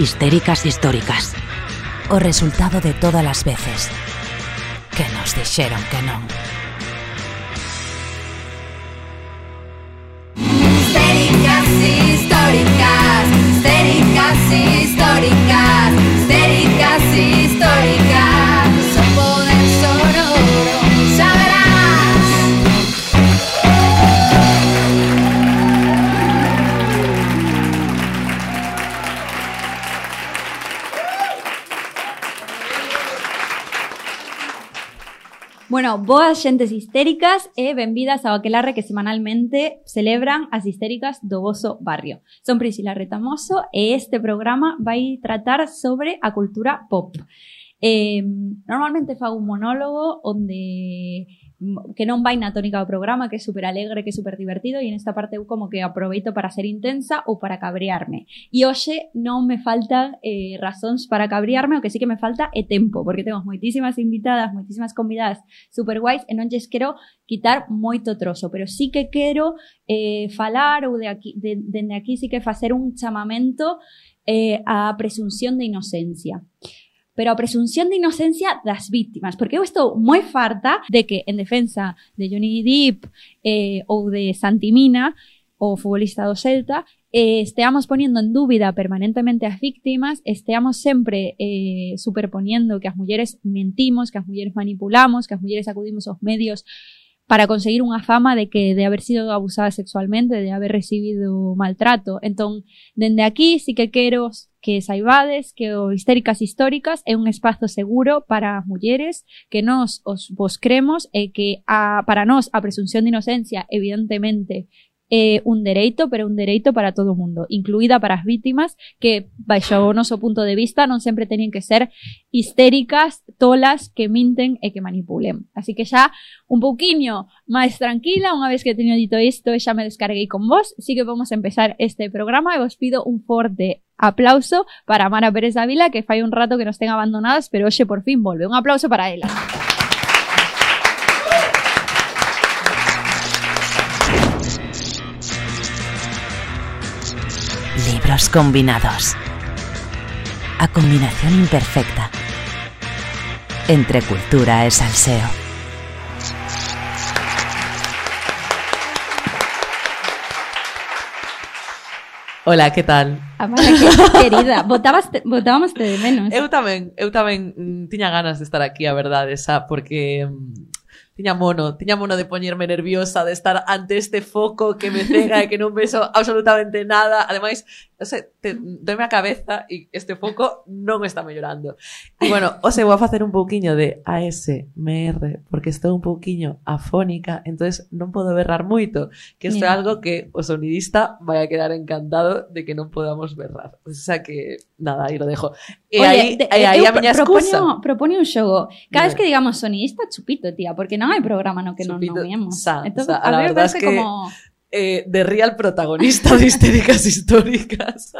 histéricas históricas. O resultado de todas as veces que nos dixeron que non. Bueno, boas xentes histéricas e benvidas ao aquelarre que semanalmente celebran as histéricas do voso barrio. Son Priscila Retamoso e este programa vai tratar sobre a cultura pop. Eh, normalmente fago un monólogo onde que non vai na tónica do programa, que é super alegre, que é super divertido, e en esta parte eu como que aproveito para ser intensa ou para cabrearme. E hoxe non me faltan eh, razóns para cabrearme, o que sí que me falta é tempo, porque temos moitísimas invitadas, moitísimas convidadas super guais, e non lles quero quitar moito trozo, pero sí que quero eh, falar ou de aquí, de, dende aquí sí que facer un chamamento eh, á presunción de inocencia pero a presunción de inocencia das víctimas, porque eu estou moi farta de que en defensa de Johnny Depp eh, ou de Santimina, o futbolista do Celta, eh, poniendo en dúbida permanentemente as víctimas, esteamos sempre eh, superponiendo que as mulleres mentimos, que as mulleres manipulamos, que as mulleres acudimos aos medios para conseguir unha fama de que de haber sido abusada sexualmente, de haber recibido maltrato. Entón, dende aquí sí que quero que saibades que o Histéricas Históricas é un espazo seguro para as mulleres, que nós os vos cremos e que a, para nós a presunción de inocencia evidentemente é un dereito, pero un dereito para todo o mundo, incluída para as vítimas que, baixo o punto de vista, non sempre teñen que ser histéricas, tolas, que minten e que manipulen. Así que xa un pouquiño máis tranquila, unha vez que teño dito isto e xa me descarguei con vos, sí que vamos a empezar este programa e vos pido un forte aplauso para Mara Pérez Ávila, que fai un rato que nos ten abandonadas, pero hoxe por fin volve. Un aplauso para ela. los combinados. A combinación imperfecta. Entre cultura e salseo. Hola, que tal? Amara, que querida, votabas te, votábamos te de menos. Eu tamén, eu tamén tiña ganas de estar aquí, a verdade, esa, porque mm, tiña mono, tiña mono de poñerme nerviosa, de estar ante este foco que me cega e que non vexo absolutamente nada. Ademais, non sei, te, doime a cabeza e este foco non está mellorando. E bueno, o se vou a facer un pouquiño de ASMR, porque estou un pouquiño afónica, entonces non podo berrar moito, que isto é algo que o sonidista vai a quedar encantado de que non podamos berrar. O sea que, nada, aí lo dejo. E aí, de- e aí a miña excusa. Un xogo. Cada vez que digamos sonidista, chupito, tía, porque non hai programa no que non Chupito, nomeemos. sa, Entonces, sa, a la mí me verdad es que- como... eh, de real protagonista de histéricas históricas.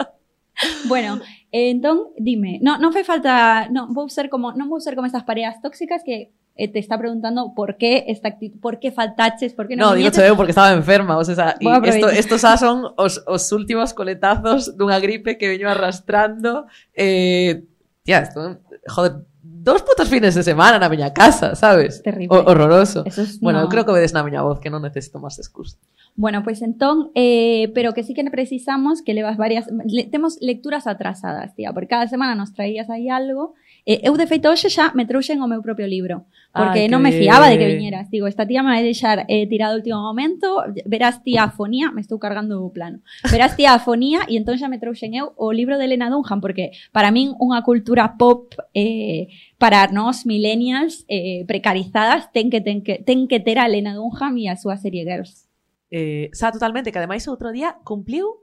Bueno, eh, entón, dime, no, non fai falta, non vou ser como, non vou ser como estas parejas tóxicas que eh, te está preguntando por qué esta actitud, por qué faltaches, por qué No, non digo eu porque estaba enferma, o sea, y esto, estos son os, os últimos coletazos dunha gripe que veño arrastrando. Eh, tía, esto, joder, dos putos fines de semana na miña casa, sabes? Terrible. O, horroroso. Eso es, Bueno, no. eu creo que vedes na miña voz que non necesito máis excusa. Bueno, pois entón, eh, pero que sí que precisamos que levas varias... Le, temos lecturas atrasadas, tía, porque cada semana nos traías aí algo. Eh, eu, de feito, hoxe xa me trouxen o meu propio libro. Porque Ai, non me fiaba de que viñeras. Digo, esta tía me vai deixar eh, tirado o último momento, verás tía afonía, me estou cargando o plano, verás tía afonía, e entón xa me trouxen eu o libro de Elena Dunham, porque para min unha cultura pop eh, para nós millennials eh, precarizadas ten que, ten que, ten que ter a Elena Dunham e a súa serie Girls. Eh, xa totalmente, que ademais outro día cumpliu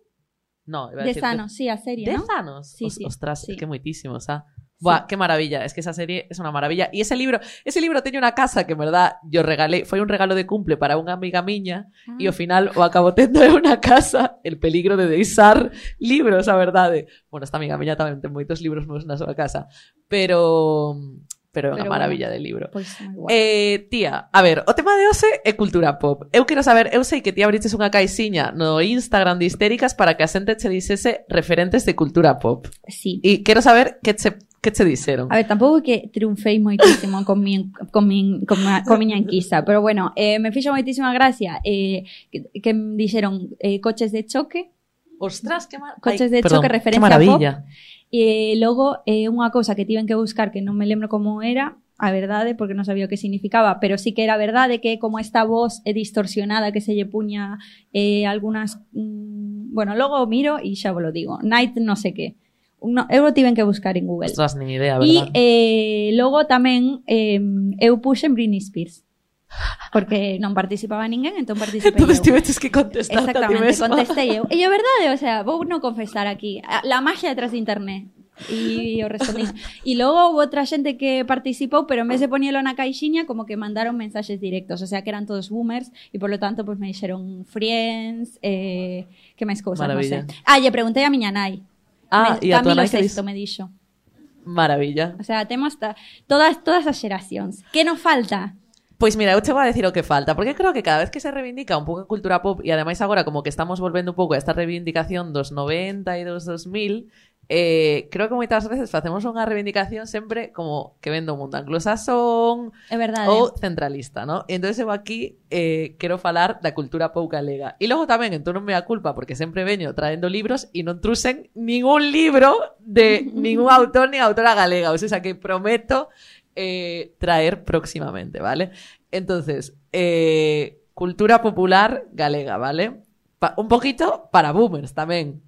No, iba a decir, de Thanos, sí, a serie, Dez ¿no? anos? Sí, Os, sí, ostras, sí. es que moitísimo, xa. O sea, Buah, qué maravilla, es que esa serie es una maravilla. Y ese libro, ese libro teño una casa que en verdad yo regalé, foi un regalo de cumple para unha amiga miña e ao final o acabo tendo en unha casa el peligro de deixar libros, a verdade. Bueno, esta amiga miña tamén ten moitos libros meus na súa casa, pero pero é unha maravilla de libro. Pois guai. Eh, tía, a ver, o tema de hoxe é cultura pop. Eu quero saber, eu sei que ti abriches unha caixiña no Instagram de Histéricas para que a xente che dixese referentes de cultura pop. sí. E quero saber que che, que che dixeron. A ver, tampouco é que triunfei moitísimo con mi, con mi, con ma, con miña enquisa, pero bueno, eh, me fixo moitísima gracia eh, que, que me dixeron eh, coches de choque, Ostras, que mar... Coches de perdón, choque, referencia que maravilla. e logo eh, unha cousa que tiven que buscar que non me lembro como era, a verdade, porque non sabía o que significaba, pero sí que era verdade que como esta voz é distorsionada que se lle puña eh, algunas... Mm, bueno, logo miro e xa vos lo digo. Night no sé que. No, eu o tiven que buscar en Google. Ostras, nin idea, verdad? E eh, logo tamén eh, eu puxen Britney Spears. Porque non participaba ninguén, entón participei Entonces, eu. tiveches que contestar Exactamente, a ti contestei eu. E a verdade, o sea, vou non confesar aquí. La magia detrás de internet. E o respondí. E logo houve outra xente que participou, pero en vez de poñelo na caixiña, como que mandaron mensaxes directos, o sea, que eran todos boomers, e por lo tanto, pues, me dixeron friends, eh, que máis cousas, non sei. Ah, lle preguntei a miña nai, Ah, Me- e a Camilo Sexto me dixo. Maravilla. O sea, temos ta, todas todas as xeracións. Que nos falta? Pois mira, eu chego a decir o que falta, porque creo que cada vez que se reivindica un pouco a cultura pop e ademais agora como que estamos volvendo un pouco a esta reivindicación dos 90 e dos 2000, eh, creo que moitas veces facemos unha reivindicación sempre como que vendo o mundo anglosasón É verdade. ou centralista, ¿no? E entonces eu aquí eh, quero falar da cultura pop galega. E logo tamén, entón non me a culpa, porque sempre veño traendo libros e non trusen ningún libro de ningún autor ni autora galega. O sea, que prometo eh, traer próximamente, ¿vale? Entonces, eh, cultura popular galega, ¿vale? Pa- un poquito para boomers tamén.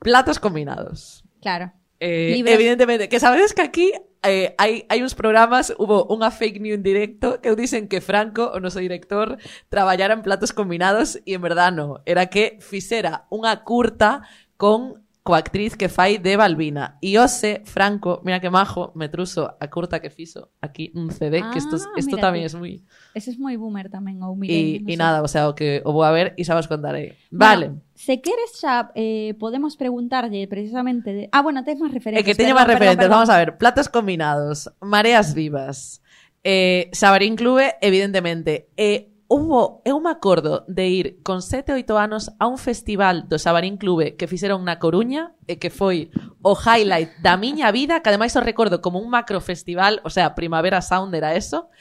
Platos combinados. Claro. Eh, evidentemente, que sabedes que aquí eh, hai, hai uns programas, hubo unha fake news en directo que dicen que Franco, o noso director, traballara en platos combinados e en verdad no, era que fixera unha curta con coa actriz que fai de Balbina. E ose, Franco, mira que majo, me truso a curta que fixo aquí un CD, que isto, Ah, tamén ti. es moi... Ese es moi boomer tamén, ou non e sei. nada, o sea, o que o vou a ver e xa vos contarei. Vale. Bueno, se queres xa eh, podemos preguntarlle precisamente de... Ah, bueno, tes máis É referencias. que teño máis referentes. perdón, Vamos a ver. Platos combinados. Mareas vivas. Eh, Xabarín Clube, evidentemente. Eh, hubo, eu me acordo de ir con sete oito anos a un festival do Sabarín Clube que fixeron na Coruña e que foi o highlight da miña vida, que ademais o recordo como un macro festival, o sea, Primavera Sound era eso,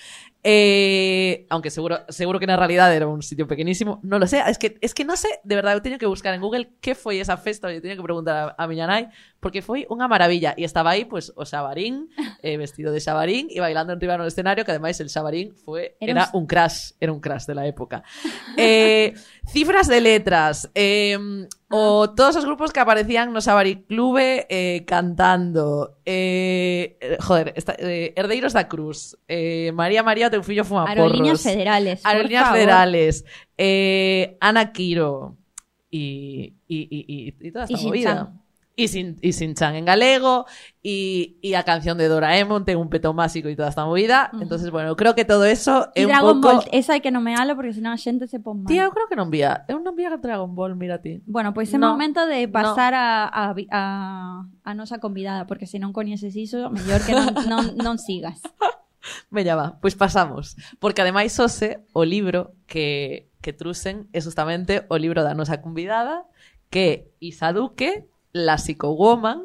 Eh, aunque seguro, seguro que na realidade era un sitio pequenísimo, non lo sé, es que es que non sé, de verdade, eu teño que buscar en Google que foi esa festa, eu teño que preguntar a, a porque foi unha maravilla e estaba aí pues o Xabarín, eh, vestido de Xabarín e bailando en riba no escenario, que ademais el Xabarín foi Era era, un- un crash, era un crash de la época. Eh, cifras de letras, eh, o todos os grupos que aparecían no Xabarín Clube eh, cantando, eh, eh, joder, esta, eh, Herdeiros da Cruz, eh, María María, teu fillo fuma Aerolíneas federales. Aerolíneas federales, Ana Quiro y, y, y, y, y toda esta movida. Y sin, y sin Chan en galego y, y a canción de Doraemon ten un peto máxico y toda esta movida. Entonces, bueno, creo que todo eso E é un Dragon pouco... Ball, esa hai que nomealo porque senón a xente se pon mal. Tía, eu creo que non vía. Eu non vía Dragon Ball, mira ti. Bueno, pois é No, momento de pasar a, a, a, a nosa convidada, porque se non coñeces iso, mellor que non, non, non sigas. Veña va, pois pasamos. Porque ademais Ose, o libro que, que trusen é justamente o libro da nosa convidada, que Isa Duque, la psicowoman,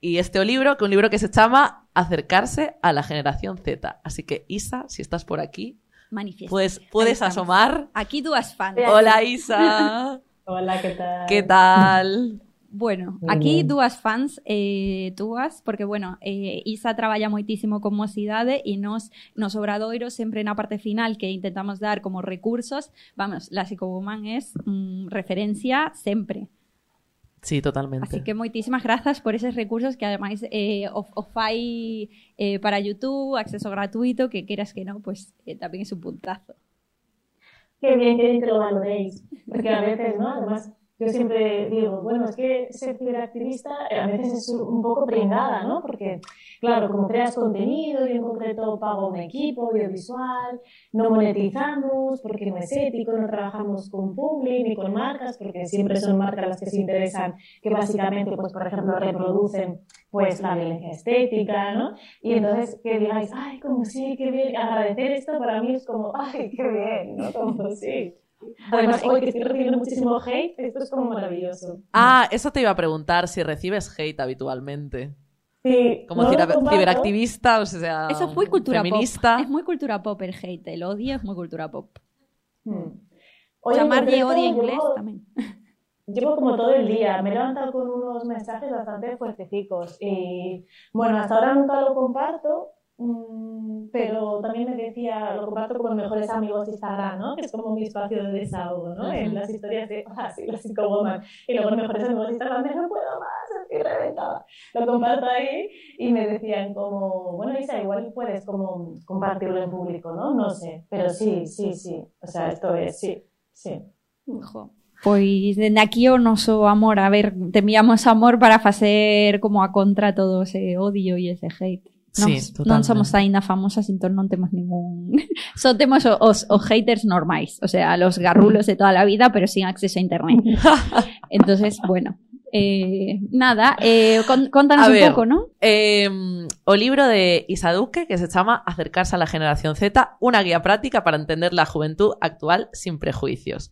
y este libro, que é un libro que se chama Acercarse a la generación Z. Así que Isa, si estás por aquí, Manifiesta. puedes, asomar. Aquí dúas fans. Hola Isa, Hola, ¿qué tal? ¿qué tal? Bueno, aquí dúas fans eh, porque, bueno, eh, Isa traballa moitísimo con mocidade e nos, nos obradoiros sempre na parte final que intentamos dar como recursos, vamos, la psicowoman es mm, referencia sempre. Sí, totalmente. Así que moitísimas grazas por eses recursos que ademais eh, o, o fai eh, para YouTube, acceso gratuito, que queras que no, pues eh, tamén es un puntazo. Qué bien, qué bien que lo valoréis. Porque a veces, ¿no? Además, yo siempre digo, bueno, es que ser ciberactivista eh, a veces es un poco pringada, ¿no? Porque, claro, como creas contenido y en concreto pago un equipo audiovisual, no monetizamos porque no es ético, no trabajamos con public ni con marcas, porque siempre son marcas las que se interesan, que básicamente, pues, por ejemplo, reproducen pues la violencia estética, ¿no? Y entonces que digáis, ay, como sí, qué bien, agradecer esto para mí es como, ay, qué bien, ¿no? Como sí. Además, hoy que estoy recibiendo muchísimo hate, esto es como maravilloso. Ah, eso te iba a preguntar si recibes hate habitualmente. Sí, Como no ciberactivista, o sea, Eso es muy cultura feminista. pop. Es muy cultura pop el hate. El odio es muy cultura pop. Hmm. Hoy Llamarle concreto, odio llevo- inglés también. Llevo como todo el día, me he levantado con unos mensajes bastante fuertecicos y bueno, hasta ahora nunca lo comparto, pero también me decía, lo comparto con mejores amigos de Instagram, ¿no? Que es como mi espacio de desahogo, ¿no? En las historias de, ah, sí, la psicowoman. Y luego mejores amigos de Instagram de, no puedo más, estoy reventada. Lo comparto ahí y me decían como, bueno, Isa, igual puedes como compartirlo en público, ¿no? No sé, pero sí, sí, sí. O sea, esto es, sí, sí. Jo. Pois dende aquí o noso amor, a ver, te enviamos amor para facer como a contra todo ese odio e ese hate. Sí, Nos, non somos aínda famosas, entón non temos ningún... Só temos o- os, os haters normais, o sea, los garrulos de toda la vida, pero sin acceso a internet. Entonces, bueno, eh, nada, eh, con, contanos un ver. pouco, ¿no? Eh, o libro de Isaduque que se llama Acercarse a la generación Z, una guía práctica para entender la juventud actual sin prejuicios.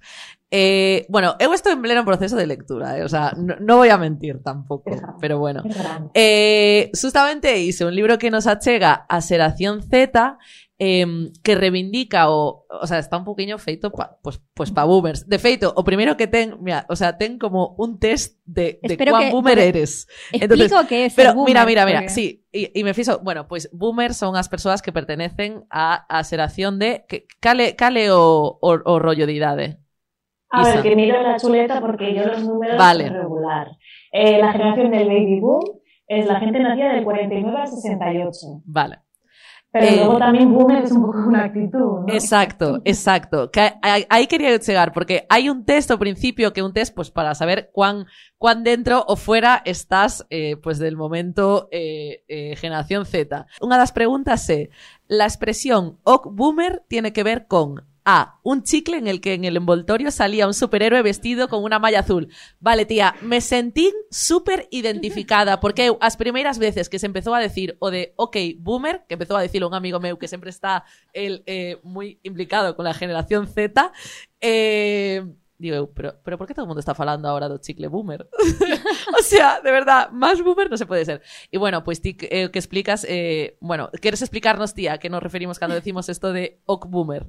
Eh, bueno, eu estou en pleno proceso de lectura, eh, o sea, no, no voy a mentir tampoco, pero bueno. Es. Eh, justamente hice un libro que nos achega a Xeración Z eh, que reivindica o, o sea, está un poquinho feito pa, pues, pues pa boomers. De feito, o primeiro que ten, mira, o sea, ten como un test de, de Espero cuán que- boomer eres. Explico Entonces, que ser Pero boomer, mira, mira, mira, porque- sí, y, y me fijo, bueno, pues boomers son as persoas que pertenecen a a xeración de que cale cale o, o, o rollo de idade. A Isa. ver, que miro la chuleta porque yo los números Vale. regular. Eh, la generación del baby boom es la gente nacida del 49 al 68. Vale. Pero Eh, luego también boomer es un poco una actitud, ¿no? Exacto, exacto. Que ahí- quería llegar, porque hay un test ao principio que un test pues para saber cuán, cuán dentro o fuera estás eh, pues del momento eh, generación Z. Unha das preguntas é, la expresión ok boomer tiene que ver con A. Un chicle en el que en el envoltorio salía un superhéroe vestido con una malla azul. Vale, tía, me sentí súper identificada porque eu, as primeiras veces que se empezou a decir o de ok, boomer, que empezou a decirlo un amigo meu que sempre está eh, muy implicado con la generación Z, eh, digo pero, pero por qué todo el mundo está falando ahora do chicle boomer? o sea, de verdad, más boomer no se puede ser. Y bueno, pues ti eh, que explicas, eh, bueno, ¿quieres explicarnos, tía, a qué nos referimos cuando decimos esto de ok boomer?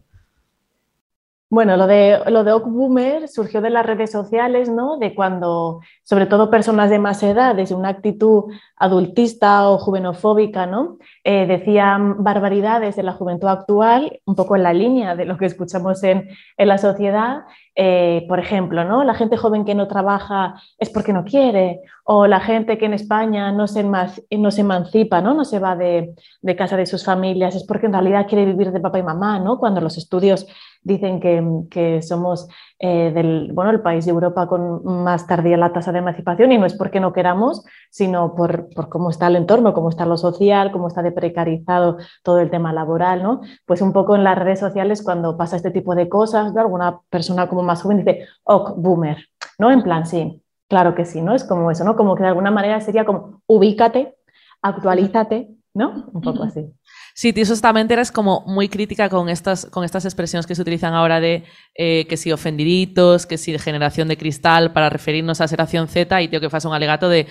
Bueno, lo de, lo de Oak Boomer surgió de las redes sociales, ¿no? De cuando, sobre todo personas de más edad, desde una actitud adultista o juvenofóbica, ¿no? Eh, decían barbaridades de la juventud actual, un poco en la línea de lo que escuchamos en, en la sociedad. Eh, por ejemplo, ¿no? La gente joven que no trabaja es porque no quiere, o la gente que en España no se, no se emancipa, ¿no? No se va de, de casa de sus familias, es porque en realidad quiere vivir de papá y mamá, ¿no? Cuando los estudios dicen que, que somos eh, del, bueno, el país de Europa con más tardía la tasa de emancipación y no es porque no queramos, sino por, por cómo está el entorno, cómo está lo social, cómo está de precarizado todo el tema laboral, ¿no? Pues un poco en las redes sociales cuando pasa este tipo de cosas, ¿no? alguna persona como más joven dice, ok, boomer, ¿no? En plan, sí, claro que sí, ¿no? Es como eso, ¿no? Como que de alguna manera sería como, ubícate, actualízate, ¿no? Un poco así. Sí, tú justamente eres como muy crítica con estas, con estas expresiones que se utilizan ahora de eh, que si ofendiditos, que si de generación de cristal para referirnos a xeración Z y tío que faz un alegato de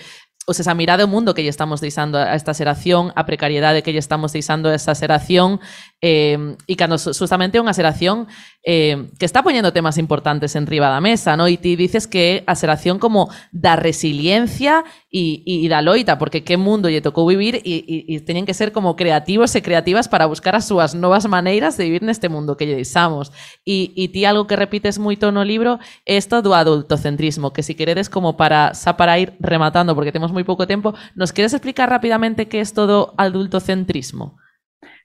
o sea, mirada ao mundo que lle estamos deixando a esta xeración, a precariedade que lle estamos deixando a esta xeración, eh, e cando justamente é unha xeración eh, que está poniendo temas importantes enriba da mesa, ¿no? E ti dices que a xeración como da resiliencia e, e, e da loita, porque que mundo lle tocou vivir e, e, e teñen que ser como creativos e creativas para buscar as súas novas maneiras de vivir neste mundo que lle deixamos. E, e ti algo que repites moito no libro é isto do adultocentrismo, que si queredes como para xa para ir rematando, porque temos moi pouco tempo, nos queres explicar rapidamente que é isto do adultocentrismo?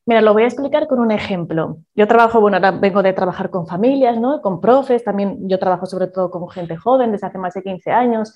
Mira, lo voy a explicar con un ejemplo. Yo trabajo, bueno, ahora vengo de trabajar con familias, ¿no? Con profes, también yo trabajo sobre todo con gente joven desde hace más de 15 años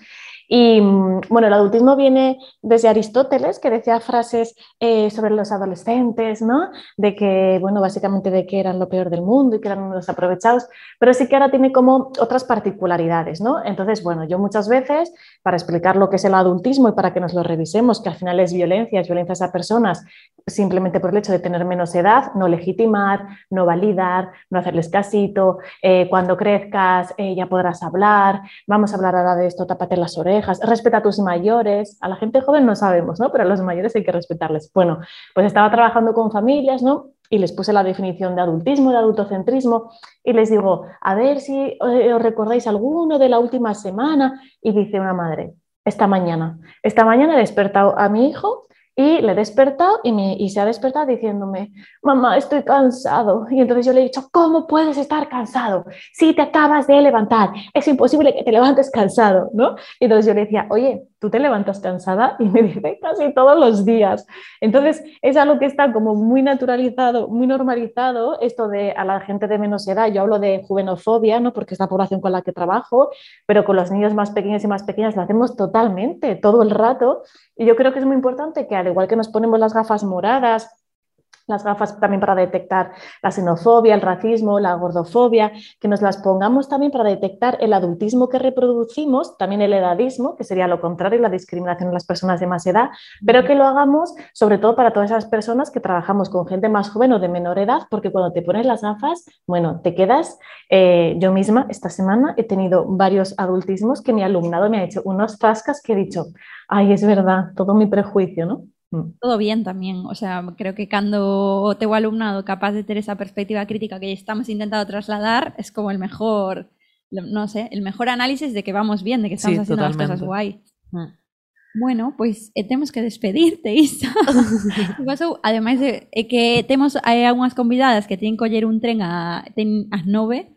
Y mm, bueno, el adultismo viene desde Aristóteles, que decía frases eh, sobre los adolescentes, ¿no? De que, bueno, básicamente de que eran lo peor del mundo y que eran unos aprovechados, pero sí que ahora tiene como otras particularidades, ¿no? Entonces, bueno, yo muchas veces, para explicar lo que es el adultismo y para que nos lo revisemos, que al final es violencia, es violencia a personas simplemente por el hecho de tener menos edad, no legitimar, no validar, no hacerles casito, eh, cuando crezcas eh, ya podrás hablar, vamos a hablar ahora de esto, tápate las orejas, respeta a tus mayores, a la gente joven no sabemos, ¿no? Pero a los mayores hay que respetarles. Bueno, pues estaba trabajando con familias, ¿no? Y les puse la definición de adultismo, de adultocentrismo, y les digo, a ver si eh, os recordáis alguno de la última semana, y dice una madre, esta mañana, esta mañana he despertado a mi hijo y le he despertado y, me, y se ha despertado diciéndome, mamá, estoy cansado. Y entonces yo le he dicho, ¿cómo puedes estar cansado? Si te acabas de levantar, es imposible que te levantes cansado, ¿no? Y entonces yo le decía, oye, ¿tú te levantas cansada? Y me dice, casi todos los días. Entonces es algo que está como muy naturalizado, muy normalizado, esto de a la gente de menos edad, yo hablo de juvenofobia, ¿no? Porque es la población con la que trabajo, pero con los niños más pequeños y más pequeñas lo hacemos totalmente, todo el rato. Y yo creo que es muy importante que al igual que nos ponemos las gafas moradas, las gafas también para detectar la xenofobia, el racismo, la gordofobia, que nos las pongamos también para detectar el adultismo que reproducimos, también el edadismo, que sería lo contrario, la discriminación en las personas de más edad, pero que lo hagamos sobre todo para todas esas personas que trabajamos con gente más joven o de menor edad, porque cuando te pones las gafas, bueno, te quedas, eh, yo misma esta semana he tenido varios adultismos que mi alumnado me ha hecho unos tascas que he dicho, ay, es verdad, todo mi prejuicio, ¿no? Mm. Todo bien tamén, o sea, creo que cando o teu alumnado capaz de ter esa perspectiva crítica que estamos intentando trasladar es como el mejor, no sé, el mejor análisis de que vamos bien, de que estamos Sí, haciendo las totalmente. cosas guai. Mm. Bueno, pois eh, temos que despedirte, Isa. Que pasou? Ademais de eh, que temos hai algunhas convidadas que teñen que coller un tren a, ten, ás nove,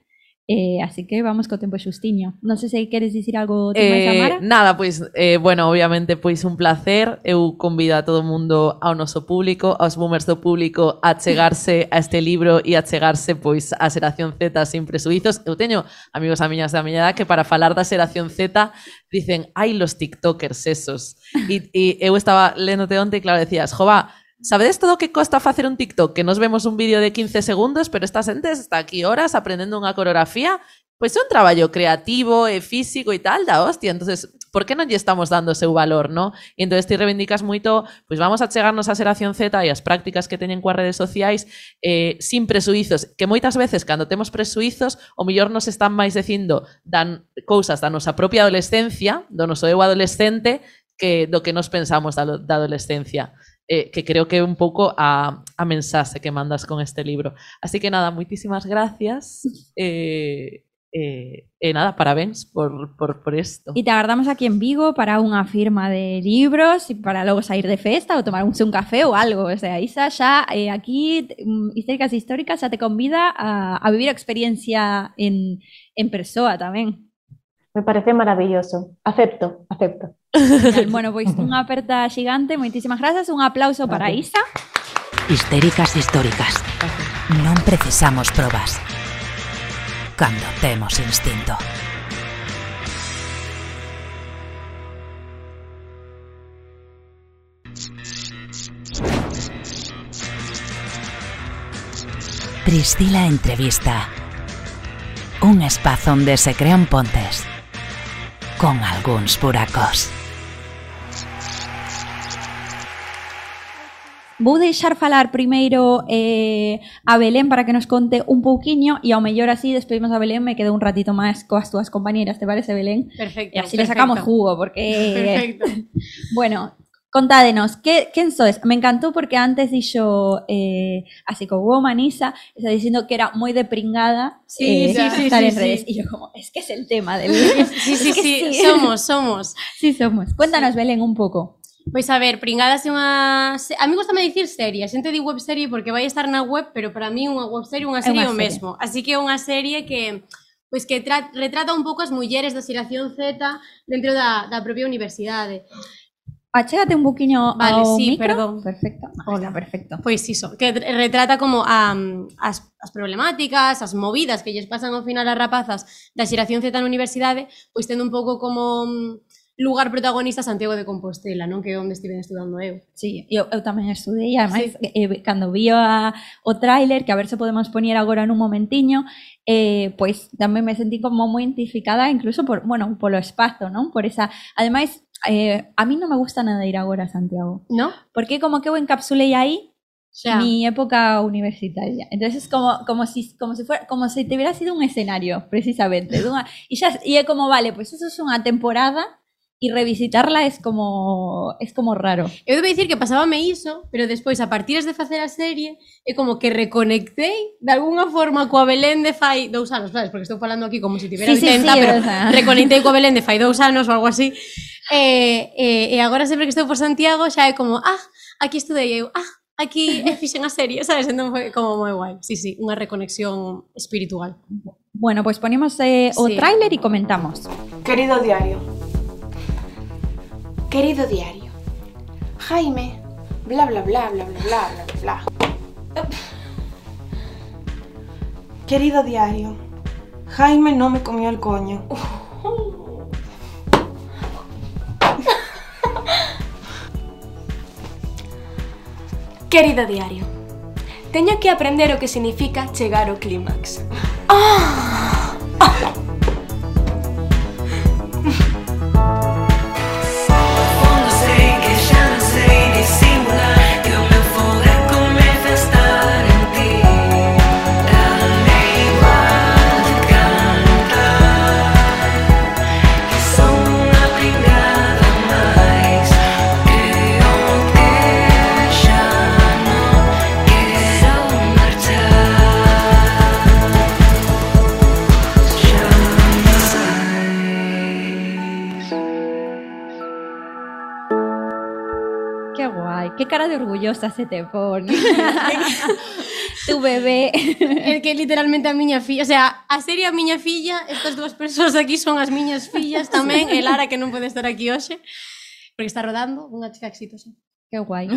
Eh, así que vamos co tempo xustiño. Non sei se queres dicir algo ti máis, eh, Amara. Nada, pois, pues, eh, bueno, obviamente, pois un placer. Eu convido a todo mundo ao noso público, aos boomers do público a chegarse a este libro e a chegarse pois a Xeración Z sin presuizos. Eu teño amigos e miñas da miña edad que para falar da Xeración Z dicen, ai, los tiktokers esos. E, e eu estaba lendo onte e claro, decías, jova, Sabedes todo o que costa facer un TikTok? Que nos vemos un vídeo de 15 segundos, pero esta xente está aquí horas aprendendo unha coreografía. Pois é un traballo creativo e físico e tal da hostia. entonces por que non lle estamos dando seu valor, no? E entón ti reivindicas moito, pois vamos a chegarnos a xeración Z e as prácticas que teñen coas redes sociais eh, sin presuizos, que moitas veces cando temos presuizos, o mellor nos están máis dicindo dan cousas da nosa propia adolescencia, do noso eu adolescente, que do que nos pensamos da, da adolescencia. Eh, que creo que un pouco a, a mensaxe que mandas con este libro. Así que nada, moitísimas gracias. Eh, eh, e nada, parabéns por, por, por esto. E te agardamos aquí en Vigo para unha firma de libros e para logo sair de festa ou tomar un, un café ou algo. O sea, Isa eh, aquí, mm, Histéricas Históricas, xa te convida a, a vivir a experiencia en, en persoa tamén. Me parece maravilloso. Acepto, acepto. bueno, pois unha aperta xigante, moitísimas grazas, un aplauso para Isa. Histéricas históricas. Non precisamos probas. Cando temos instinto. Priscila Entrevista. Un espazo onde se crean pontes con algúns buracos. Vou deixar falar primeiro eh, a Belén para que nos conte un pouquiño e ao mellor así despedimos a Belén me quedo un ratito máis coas túas compañeras, te parece Belén? Perfecto. E así le perfecto. sacamos jugo porque Perfecto. Bueno, contádenos, que, quen sois? Me encantou porque antes dixo eh, a psicowoman Isa, está dicindo que era moi de pringada Sí, eh, sí, sí, estar sí, en redes. sí. Y yo como, es que es el tema del... Sí, sí, sí, somos, somos. Sí, somos. Cuéntanos, Belén, un pouco. Pois a ver, Pringadas é unha... A mí gostame dicir serie, a xente di webserie porque vai estar na web, pero para mí unha webserie unha serie é unha o serie. mesmo. Así que é unha serie que pois que tra... retrata un pouco as mulleres da xeración Z dentro da, da propia universidade. Achégate un poquinho vale, ao sí, micro. perdón. Perfecto. Hola, perfecto. Pois iso, que retrata como a, as, as problemáticas, as movidas que lles pasan ao final as rapazas da xeración Z na universidade, pois tendo un pouco como lugar protagonista Santiago de Compostela, non? Que é onde estiven estudando eu. Sí, eu, eu tamén estudei, ademais, eh, cando vi a, o tráiler, que a ver se podemos poñer agora nun momentiño, eh, pois tamén me sentí como moi identificada incluso por, bueno, polo espazo, non? Por esa, ademais, eh, a mí non me gusta nada ir agora a Santiago, No? porque como que eu encapsulei aí mi época universitaria. Entonces es como, como si como si fuera como si te hubiera sido un escenario, precisamente. y ya y é como vale, pues eso es unha temporada y revisitarla es como es como raro. Eu debo dicir que pasábame iso, pero despois a partir de facer a serie é como que reconectei de algunha forma coa Belén de fai dous anos, sabes, porque estou falando aquí como se si tivera sí, 80, sí, sí, pero o sea. reconectei coa Belén de fai dous anos ou algo así. E, e, e agora sempre que estou por Santiago xa é como, ah, aquí estudei eu, ah, aquí e fixen a serie, sabes? Entón foi como moi guai. Sí, sí, unha reconexión espiritual. Bueno, pois pues ponemos eh, o sí. tráiler e comentamos. Querido diario, Querido diario. Jaime. Bla bla bla bla bla bla bla bla. Querido diario. Jaime no me comió el coño. Querido diario, teño que aprender o que significa chegar ao clímax. Fundo cara de orgullosa se te pone. tu bebé. É que literalmente a miña filla, o sea, a serie a miña filla, estas dúas persoas aquí son as miñas fillas tamén, e Lara que non pode estar aquí hoxe, porque está rodando, unha chica exitosa. Qué guai.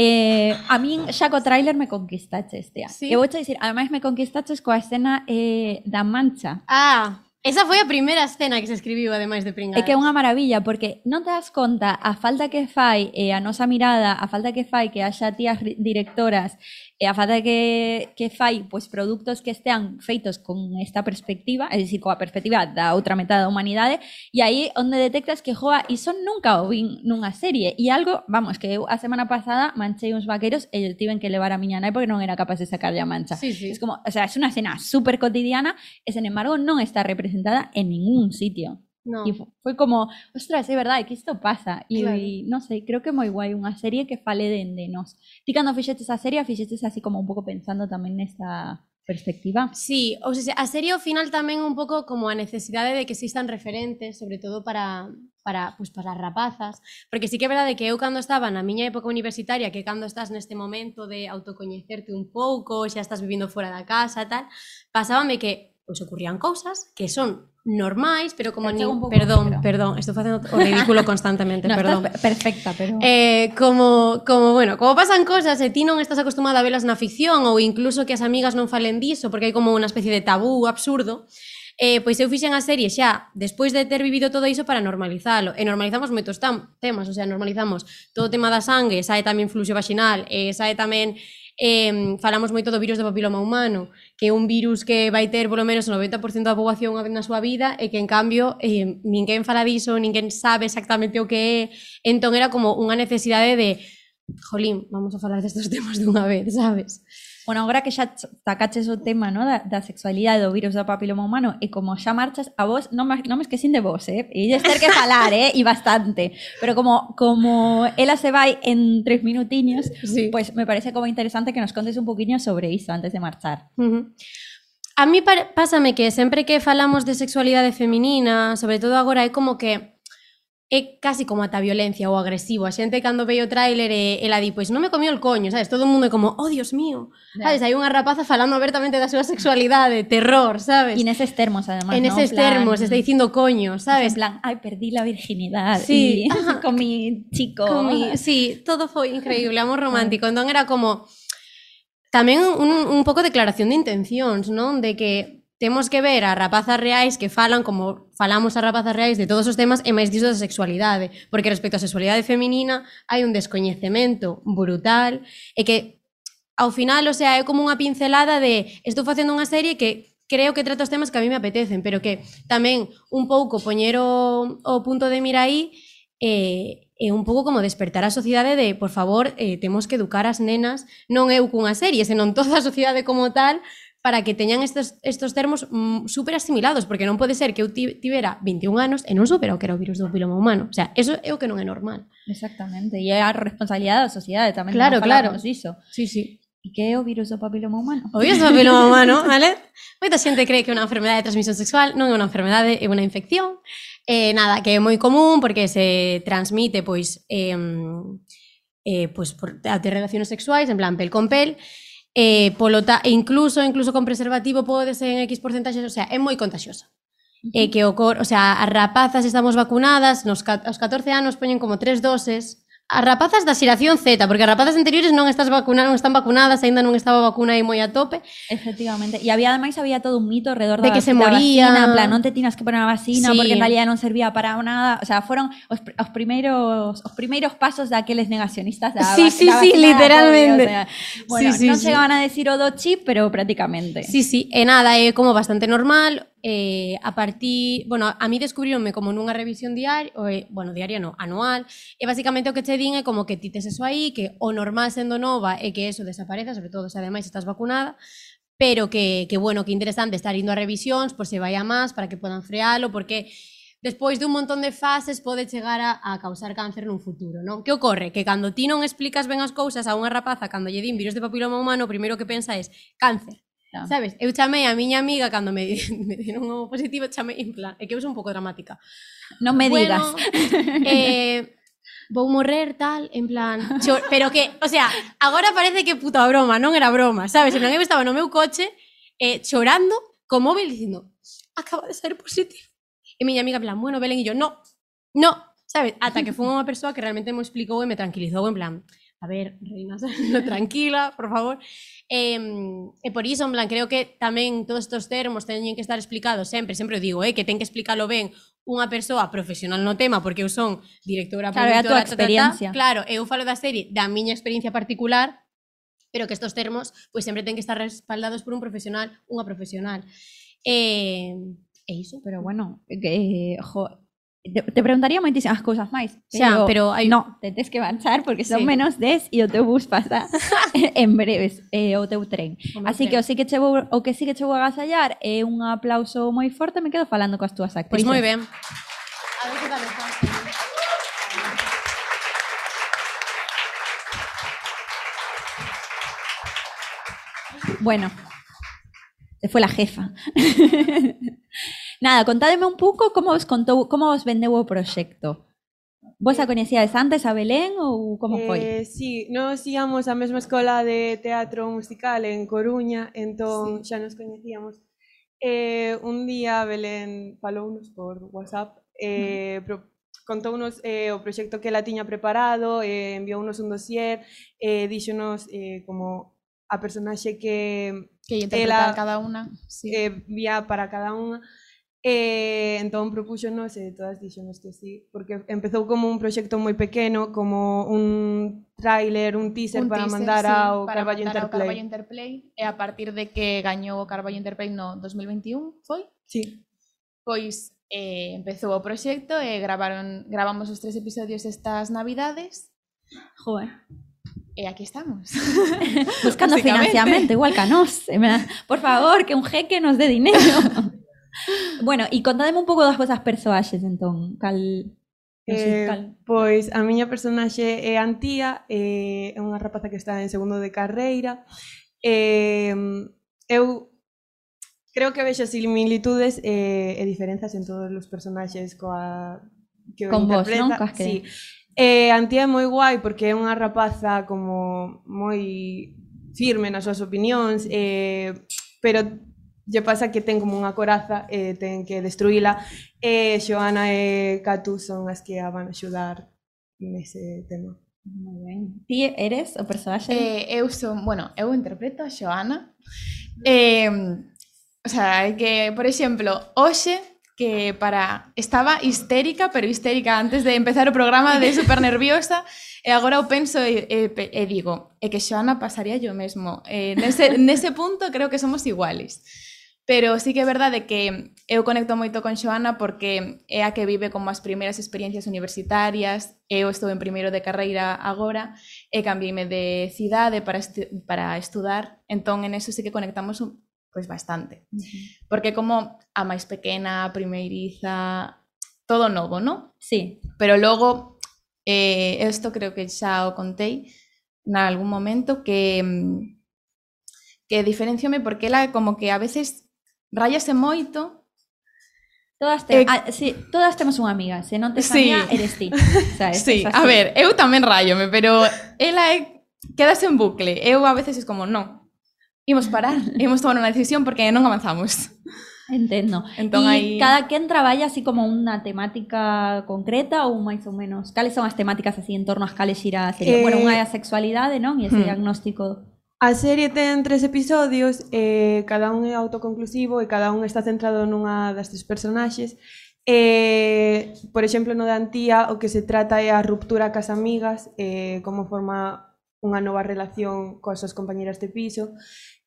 eh, a min xa co trailer me conquistaches, tía. Sí. E vou dicir, ademais me conquistaches coa escena eh, da mancha. Ah, Esa foi a primeira escena que se escribiu, ademais de pringar. É que é unha maravilla, porque non te das conta a falta que fai e a nosa mirada, a falta que fai que haxa tías directoras e a falta que, que fai pois, produtos que estean feitos con esta perspectiva, é dicir, coa perspectiva da outra metade da humanidade, e aí onde detectas que, joa, iso nunca o vin nunha serie, e algo, vamos, que eu a semana pasada manchei uns vaqueros e tiven que levar a miña nai porque non era capaz de sacarlle a mancha. Sí, sí. Es como, o sea, é unha escena super cotidiana e, sen embargo, non está representada en ningún sitio. No. E foi como, ostras, é verdade que isto pasa e, claro. non sei, creo que é moi guai unha serie que fale dende nos. Ti cando fixetes a serie, fixetes así como un pouco pensando tamén nesta perspectiva. Sí, ou sea, a serie ao final tamén un pouco como a necesidade de que existan referentes, sobre todo para para, pues, para as rapazas, porque sí que é verdade que eu cando estaba na miña época universitaria, que cando estás neste momento de autocoñecerte un pouco, xa estás vivindo fora da casa, e tal, pasábame que pois pues, ocurrían cousas que son normais, pero como ni, perdón, pero... perdón, estou facendo o ridículo constantemente, no, perdón. perfecta, pero eh, como como bueno, como pasan cosas e ti non estás acostumada a velas na ficción ou incluso que as amigas non falen diso porque hai como unha especie de tabú absurdo. Eh, pois eu fixen a serie xa despois de ter vivido todo iso para normalizalo. E normalizamos moitos tam, temas, o sea, normalizamos todo o tema da sangue, sae tamén fluxo vaginal, e sae tamén eh, falamos moito do virus do papiloma humano, que é un virus que vai ter polo menos o 90% da poboación unha vez na súa vida e que, en cambio, eh, ninguén fala diso, ninguén sabe exactamente o que é. Entón, era como unha necesidade de, jolín, vamos a falar destes temas dunha vez, sabes? Bueno, agora que xa sacaches o tema no, da, da sexualidade do virus do papiloma humano e como xa marchas a vos, non me, non me esquecín de vos, eh? E lles ter que falar, eh? E bastante. Pero como como ela se vai en tres minutiños, sí. pues me parece como interesante que nos contes un poquinho sobre iso antes de marchar. Uh -huh. A mí pásame que sempre que falamos de sexualidade feminina, sobre todo agora, é como que é casi como ata violencia ou agresivo. A xente cando veio o tráiler e ela di, pois non me comió el coño, sabes? Todo o mundo é como, oh, Dios mío. Yeah. Sabes, hai unha rapaza falando abertamente da súa sexualidade, terror, sabes? E neses termos, además, En eses ¿no? termos, plan... está dicindo coño, sabes? En plan, ai, perdí la virginidade sí. y... con mi chico. Con mi... Sí, todo foi increíble, amor romántico. entón era como... Tamén un, un pouco declaración de intencións, non? De que temos que ver a rapazas reais que falan como falamos a rapazas reais de todos os temas e máis diso da sexualidade, porque respecto á sexualidade feminina hai un descoñecemento brutal e que ao final, o sea, é como unha pincelada de estou facendo unha serie que creo que trata os temas que a mí me apetecen, pero que tamén un pouco poñer o, o punto de mira aí eh, é un pouco como despertar a sociedade de, por favor, eh, temos que educar as nenas, non eu cunha serie, senón toda a sociedade como tal, para que teñan estes, estos termos mm, super asimilados, porque non pode ser que eu tivera 21 anos e non supera o que era o virus do piloma humano. O sea, eso é o que non é normal. Exactamente, e é a responsabilidade da sociedade tamén. Claro, claro. Iso. Sí, sí. E que é o virus do papiloma humano? O virus do papiloma humano, vale? Moita xente cree que é unha enfermedade de transmisión sexual, non é unha enfermedade, é unha infección. Eh, nada, que é moi común porque se transmite pois eh, eh, pois por, a relacións sexuais, en plan pel con pel, eh, polo ta, e incluso incluso con preservativo pode ser en X porcentaxes, o sea, é moi contagiosa. Eh, que ocor, o sea, as rapazas estamos vacunadas, nos, aos 14 anos poñen como tres doses, As rapazas da xeración Z, porque as rapazas anteriores non estás vacunadas, non están vacunadas, aínda non estaba a vacuna aí moi a tope. Efectivamente. E había ademais había todo un mito alrededor de da, que se da moría. vacina, en plan, non te tinas que poner a vacina sí. porque en realidad non servía para nada, o sea, foron os, os primeiros os primeiros pasos daqueles negacionistas da, sí, va, sí, da sí, vacina. Sí, sí, sí, literalmente. COVID, o sea, bueno, sí, sí, non sí. chegaban a decir o do chip, pero prácticamente. Sí, sí, e nada, é como bastante normal, eh, a partir, bueno, a mí descubrironme como nunha revisión diaria, eh, bueno, diaria no, anual, e basicamente o que che din é como que ti tes eso aí, que o normal sendo nova é que eso desapareza, sobre todo se ademais estás vacunada, pero que, que bueno, que interesante estar indo a revisións, por se vai a máis, para que podan frealo, porque despois dun montón de fases pode chegar a, a causar cáncer nun futuro, non? Que ocorre? Que cando ti non explicas ben as cousas a unha rapaza, cando lle din virus de papiloma humano, o primeiro que pensa é cáncer Claro. Sabes? Eu chamei a miña amiga cando me, me dieron o positivo, chamei en plan, é que eu sou un pouco dramática. Non me bueno, digas. Eh, vou morrer tal, en plan, chor, pero que, o sea, agora parece que puta broma, non era broma, sabes? En plan, eu estaba no meu coche eh, chorando co móvil dicindo, acaba de ser positivo. E miña amiga en plan, bueno, Belén, e yo, no, no, sabes? Ata que foi unha persoa que realmente me explicou e me tranquilizou en plan, a ver, reinas, tranquila, por favor. Eh, e por iso, en plan, creo que tamén todos estos termos teñen que estar explicados sempre, sempre o digo, eh, que ten que explicalo ben unha persoa profesional no tema, porque eu son directora, claro, productora, a experiencia. Ta, ta, ta, claro, eu falo da serie da miña experiencia particular, pero que estos termos pois sempre ten que estar respaldados por un profesional, unha profesional. Eh, e iso, pero bueno, que, eh, jo, te, te preguntaría moitísimas cousas máis. Xa, pero hai- No, te tes que avanzar porque son Sí. menos 10 e o teu bus pasa en breves, eh, o teu tren. O meu Así tren. que o, sí que che vou, o que sí que che vou agasallar é un aplauso moi forte, me quedo falando coas túas Pois actrices. moi ben. A ver que tal está. Bueno, se fue la jefa. Nada, contademe un pouco como vos contou, como vos vendeu o proxecto. Vos a eh, coñecíades antes a Belén ou como foi? Eh, sí, nós íamos á mesma escola de teatro musical en Coruña, entón sí. xa nos coñecíamos. Eh, un día Belén falounos por WhatsApp, eh, mm. pro, contounos eh, o proxecto que ela tiña preparado, eh, enviounos un dossier, eh, díxonos eh, como a personaxe que que ela, cada unha, sí. eh, vía para cada unha Eh, entón propúxonos e todas dixemos que sí, porque empezou como un proxecto moi pequeno, como un tráiler, un teaser un para teaser, mandar sí, ao Carballo Interplay. Carballo Interplay. E a partir de que gañou o Carballo Interplay no 2021, foi? Sí. Pois eh, empezou o proxecto e gravaron gravamos os tres episodios estas navidades. Joder. E aquí estamos. Buscando financiamento, igual que a nos. Por favor, que un jeque nos dé dinero. bueno, e contademe un pouco das vosas persoaxes, entón, cal... Eh, cal... pois a miña personaxe é Antía, eh, é unha rapaza que está en segundo de carreira. Eh, eu creo que vexo similitudes eh, e diferenzas en todos os personaxes coa que Con vos, non? Coas que... Sí. Eh, Antía é moi guai porque é unha rapaza como moi firme nas súas opinións, eh, pero Lle pasa que ten como unha coraza e ten que destruíla e Xoana e Catu son as que a van axudar nese tema. Moi ben. Ti eres o personaxe? Eh, eu son, bueno, eu interpreto a Xoana. Eh, o sea, que, por exemplo, hoxe que para estaba histérica, pero histérica antes de empezar o programa de super nerviosa, e agora o penso e, e, e digo, e que Xoana pasaría yo mesmo. Eh, nese, nese punto creo que somos iguales. Pero sí que é verdade que eu conecto moito con Xoana porque é a que vive como as primeiras experiencias universitarias, eu estou en primeiro de carreira agora e cambiéme de cidade para, estu para estudar, entón en eso sí que conectamos pois pues, bastante. Uh -huh. Porque como a máis pequena, a primeiriza, todo novo, ¿no? Sí. Pero logo, eh, esto creo que xa o contei na algún momento, que que diferenciome porque ela como que a veces rayase moito, Todas, te... eh, ah, sí, todas temos unha amiga, se non te sí. eres ti. Sabes? Sí, a ver, eu tamén rayome, pero ela é... quedase en bucle. Eu a veces es como, non, imos parar, imos tomar unha decisión porque non avanzamos. Entendo. Entón, e aí... cada quen traballa así como unha temática concreta ou máis ou menos? Cales son as temáticas así en torno ás cales xira a serie? Eh... Bueno, unha é a sexualidade, non? E ese hmm. diagnóstico A serie ten tres episodios eh, cada un é autoconclusivo e cada un está centrado nunha das tres personaxes. Eh, por exemplo, no de Antía o que se trata é a ruptura cas amigas, e como forma unha nova relación coas súas compañeras de piso.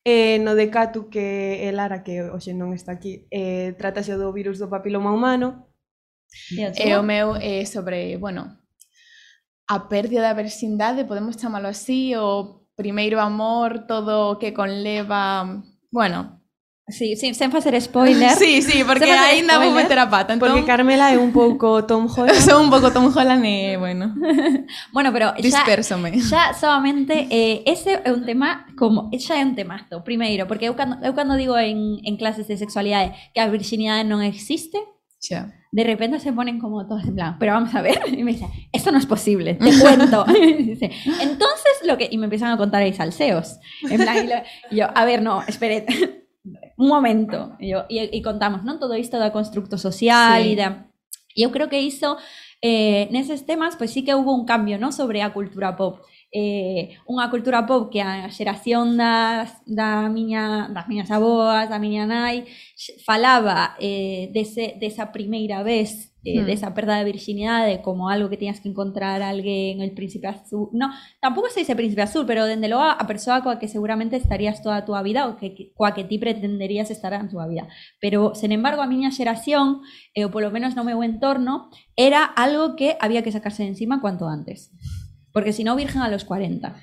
Eh, no de Catu, que é Lara, que hoxe non está aquí, eh, trátase do virus do papiloma humano. E o eh, meu é sobre, bueno, a pérdida da vexindade, podemos chamalo así, ou primeiro amor, todo o que conleva, bueno, Sí, sí, sen facer spoiler. Sí, sí, porque aínda vou meter a pata, entón Porque Carmela é un pouco Tom Holland. son un pouco Tom Holland e, bueno, Bueno, pero xa, dispersome. xa solamente eh, ese é un tema como xa é un temazo, primeiro, porque eu cando, eu cando digo en, en clases de sexualidade que a virxinidade non existe, Xa. De repente se ponen como todos en plan, pero vamos a ver, y me dice, esto no es posible, te cuento. Y dice, entonces lo que, y me empiezan a contar ahí salseos. En plan, y, lo- y yo, a ver, no, espere, un momento. Y, yo, y, y contamos, ¿no? Todo isto da constructo social Sí. y da... E eu creo que iso, eh, neses temas, pois sí que hubo un cambio, ¿no? Sobre a cultura pop. eh, unha cultura pop que a xeración das, da miña, das miñas aboas, da miña nai, falaba eh, dese, desa primeira vez eh, mm. desa perda de virginidade como algo que tiñas que encontrar alguén el príncipe azul, no, tampouco se dice príncipe azul, pero dende logo a persoa coa que seguramente estarías toda a túa vida ou que, coa que ti pretenderías estar a túa vida. Pero, sen embargo, a miña xeración eh, ou polo menos no meu entorno era algo que había que sacarse de encima cuanto antes. Porque si no, virgen a los 40.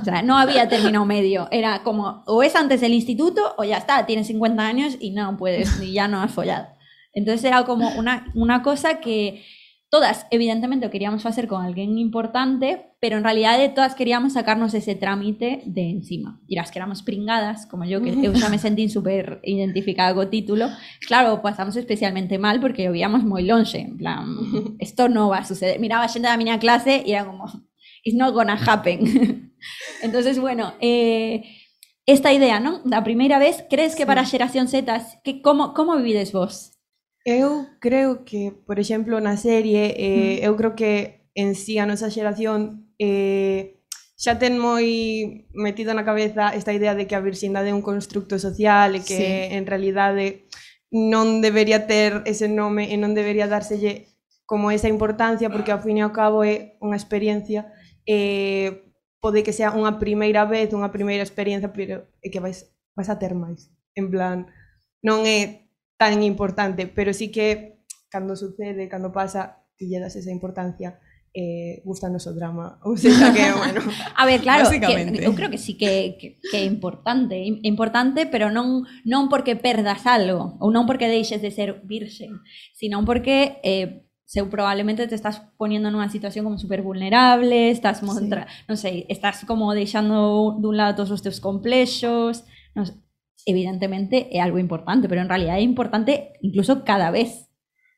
O sea, no había término medio. Era como, o es antes del instituto o ya está, tienes 50 años y no puedes, y ya no has follado. Entonces era como una, una cosa que todas, evidentemente, queríamos hacer con alguien importante, pero en realidad de todas queríamos sacarnos ese trámite de encima. Y las que éramos pringadas, como yo, que eu xa me sentí súper identificada co título, claro, pasamos especialmente mal porque lo veíamos moi longe, en plan, esto no va a suceder. Miraba a xente da miña clase y era como, it's not gonna happen. entonces, bueno, eh, esta idea, ¿no? La primeira vez, crees que sí. para a xeración Z, que como, como vivides vos? Eu creo que, por exemplo, na serie, eh, mm. eu creo que en sí a nosa xeración eh, xa ten moi metido na cabeza esta idea de que a virxindade é un constructo social e que sí. en realidade non debería ter ese nome e non debería dárselle como esa importancia porque ao fin e ao cabo é unha experiencia eh, pode que sea unha primeira vez, unha primeira experiencia, pero é que vais, vais a ter máis. En plan, non é tan importante, pero sí que cando sucede, cando pasa, ti lle das esa importancia eh, gustanos o drama, ou seja que, bueno, a ver, claro, que, eu creo que sí que, que, que é importante, importante, pero non non porque perdas algo, ou non porque deixes de ser virxen, sino porque eh, seu probablemente te estás poniendo nunha situación como super vulnerable, estás mostra, non sei, estás como deixando dun lado todos os teus complexos, non sei, evidentemente é algo importante, pero en realidad é importante incluso cada vez.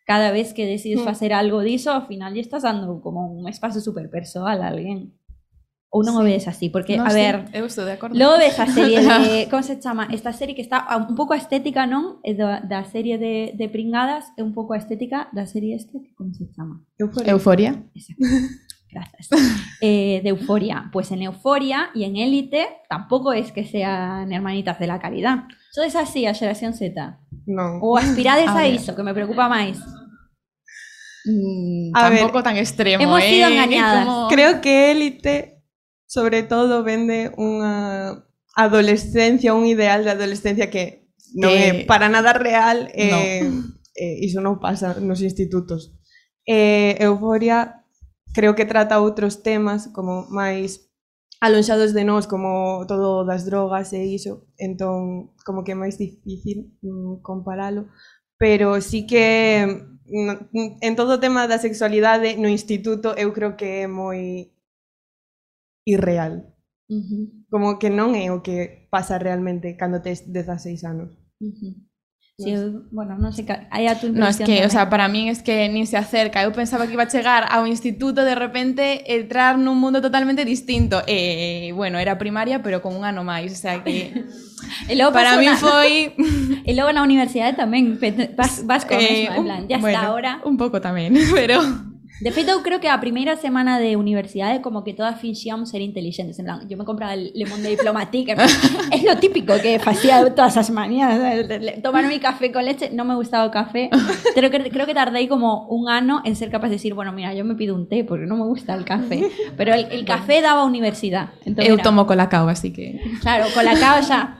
Cada vez que decides Mm. facer algo diso, ao final lle estás dando como un espazo super persoal a alguén. Ou non o ves así, porque, No, a sí, ver, eu estou de acordo. Logo ves a serie de, como se chama? Esta serie que está un pouco estética, non? É da, da serie de, de pringadas, é un pouco a estética da serie este, que como se chama? euforia. Euforia. gracias, eh, de Euforia. Pues en Euforia y en Élite tampoco es que sean hermanitas de la caridad. Eso es así a Generación Z. Non. O aspirades A a, iso, que me preocupa máis. Mm, A ver, tampoco tan extremo, hemos eh, sido engañadas. como- Creo que Élite, sobre todo vende unha adolescencia, un ideal de adolescencia que non eh, é para nada real e eh, no. eh, iso non pasa nos institutos. Eh, Euforia creo que trata outros temas como máis alonxados de nós como todo das drogas e iso, entón como que é máis difícil mm, comparalo, pero sí que mm, en todo o tema da sexualidade no instituto eu creo que é moi irreal. Uhum. Como que non é o que pasa realmente cando tes 16 anos. Uhum. Sí, eu, bueno, non sei, hai a tu No, es que, tamén. o sea, para min es que nin se acerca. Eu pensaba que iba a chegar ao instituto de repente entrar nun mundo totalmente distinto. E, eh, bueno, era primaria, pero con un ano máis, o sea que E logo para mí na... foi E logo na universidade tamén vas, vas con eh, mesma, en plan, ya bueno, está ahora. Un pouco tamén, pero De feito, creo que a primeira semana de universidade como que todas finxíamos ser inteligentes. En plan, yo me compraba el Le Monde Diplomatique. es lo típico que facía todas as manías. Tomar mi café con leche. No me gustaba o café. Que, creo que tardé como un ano en ser capaz de decir, bueno, mira, yo me pido un té porque no me gusta el café. Pero el, el café daba universidad. Entonces, eu tomo colacao, así que Claro, colacao ya.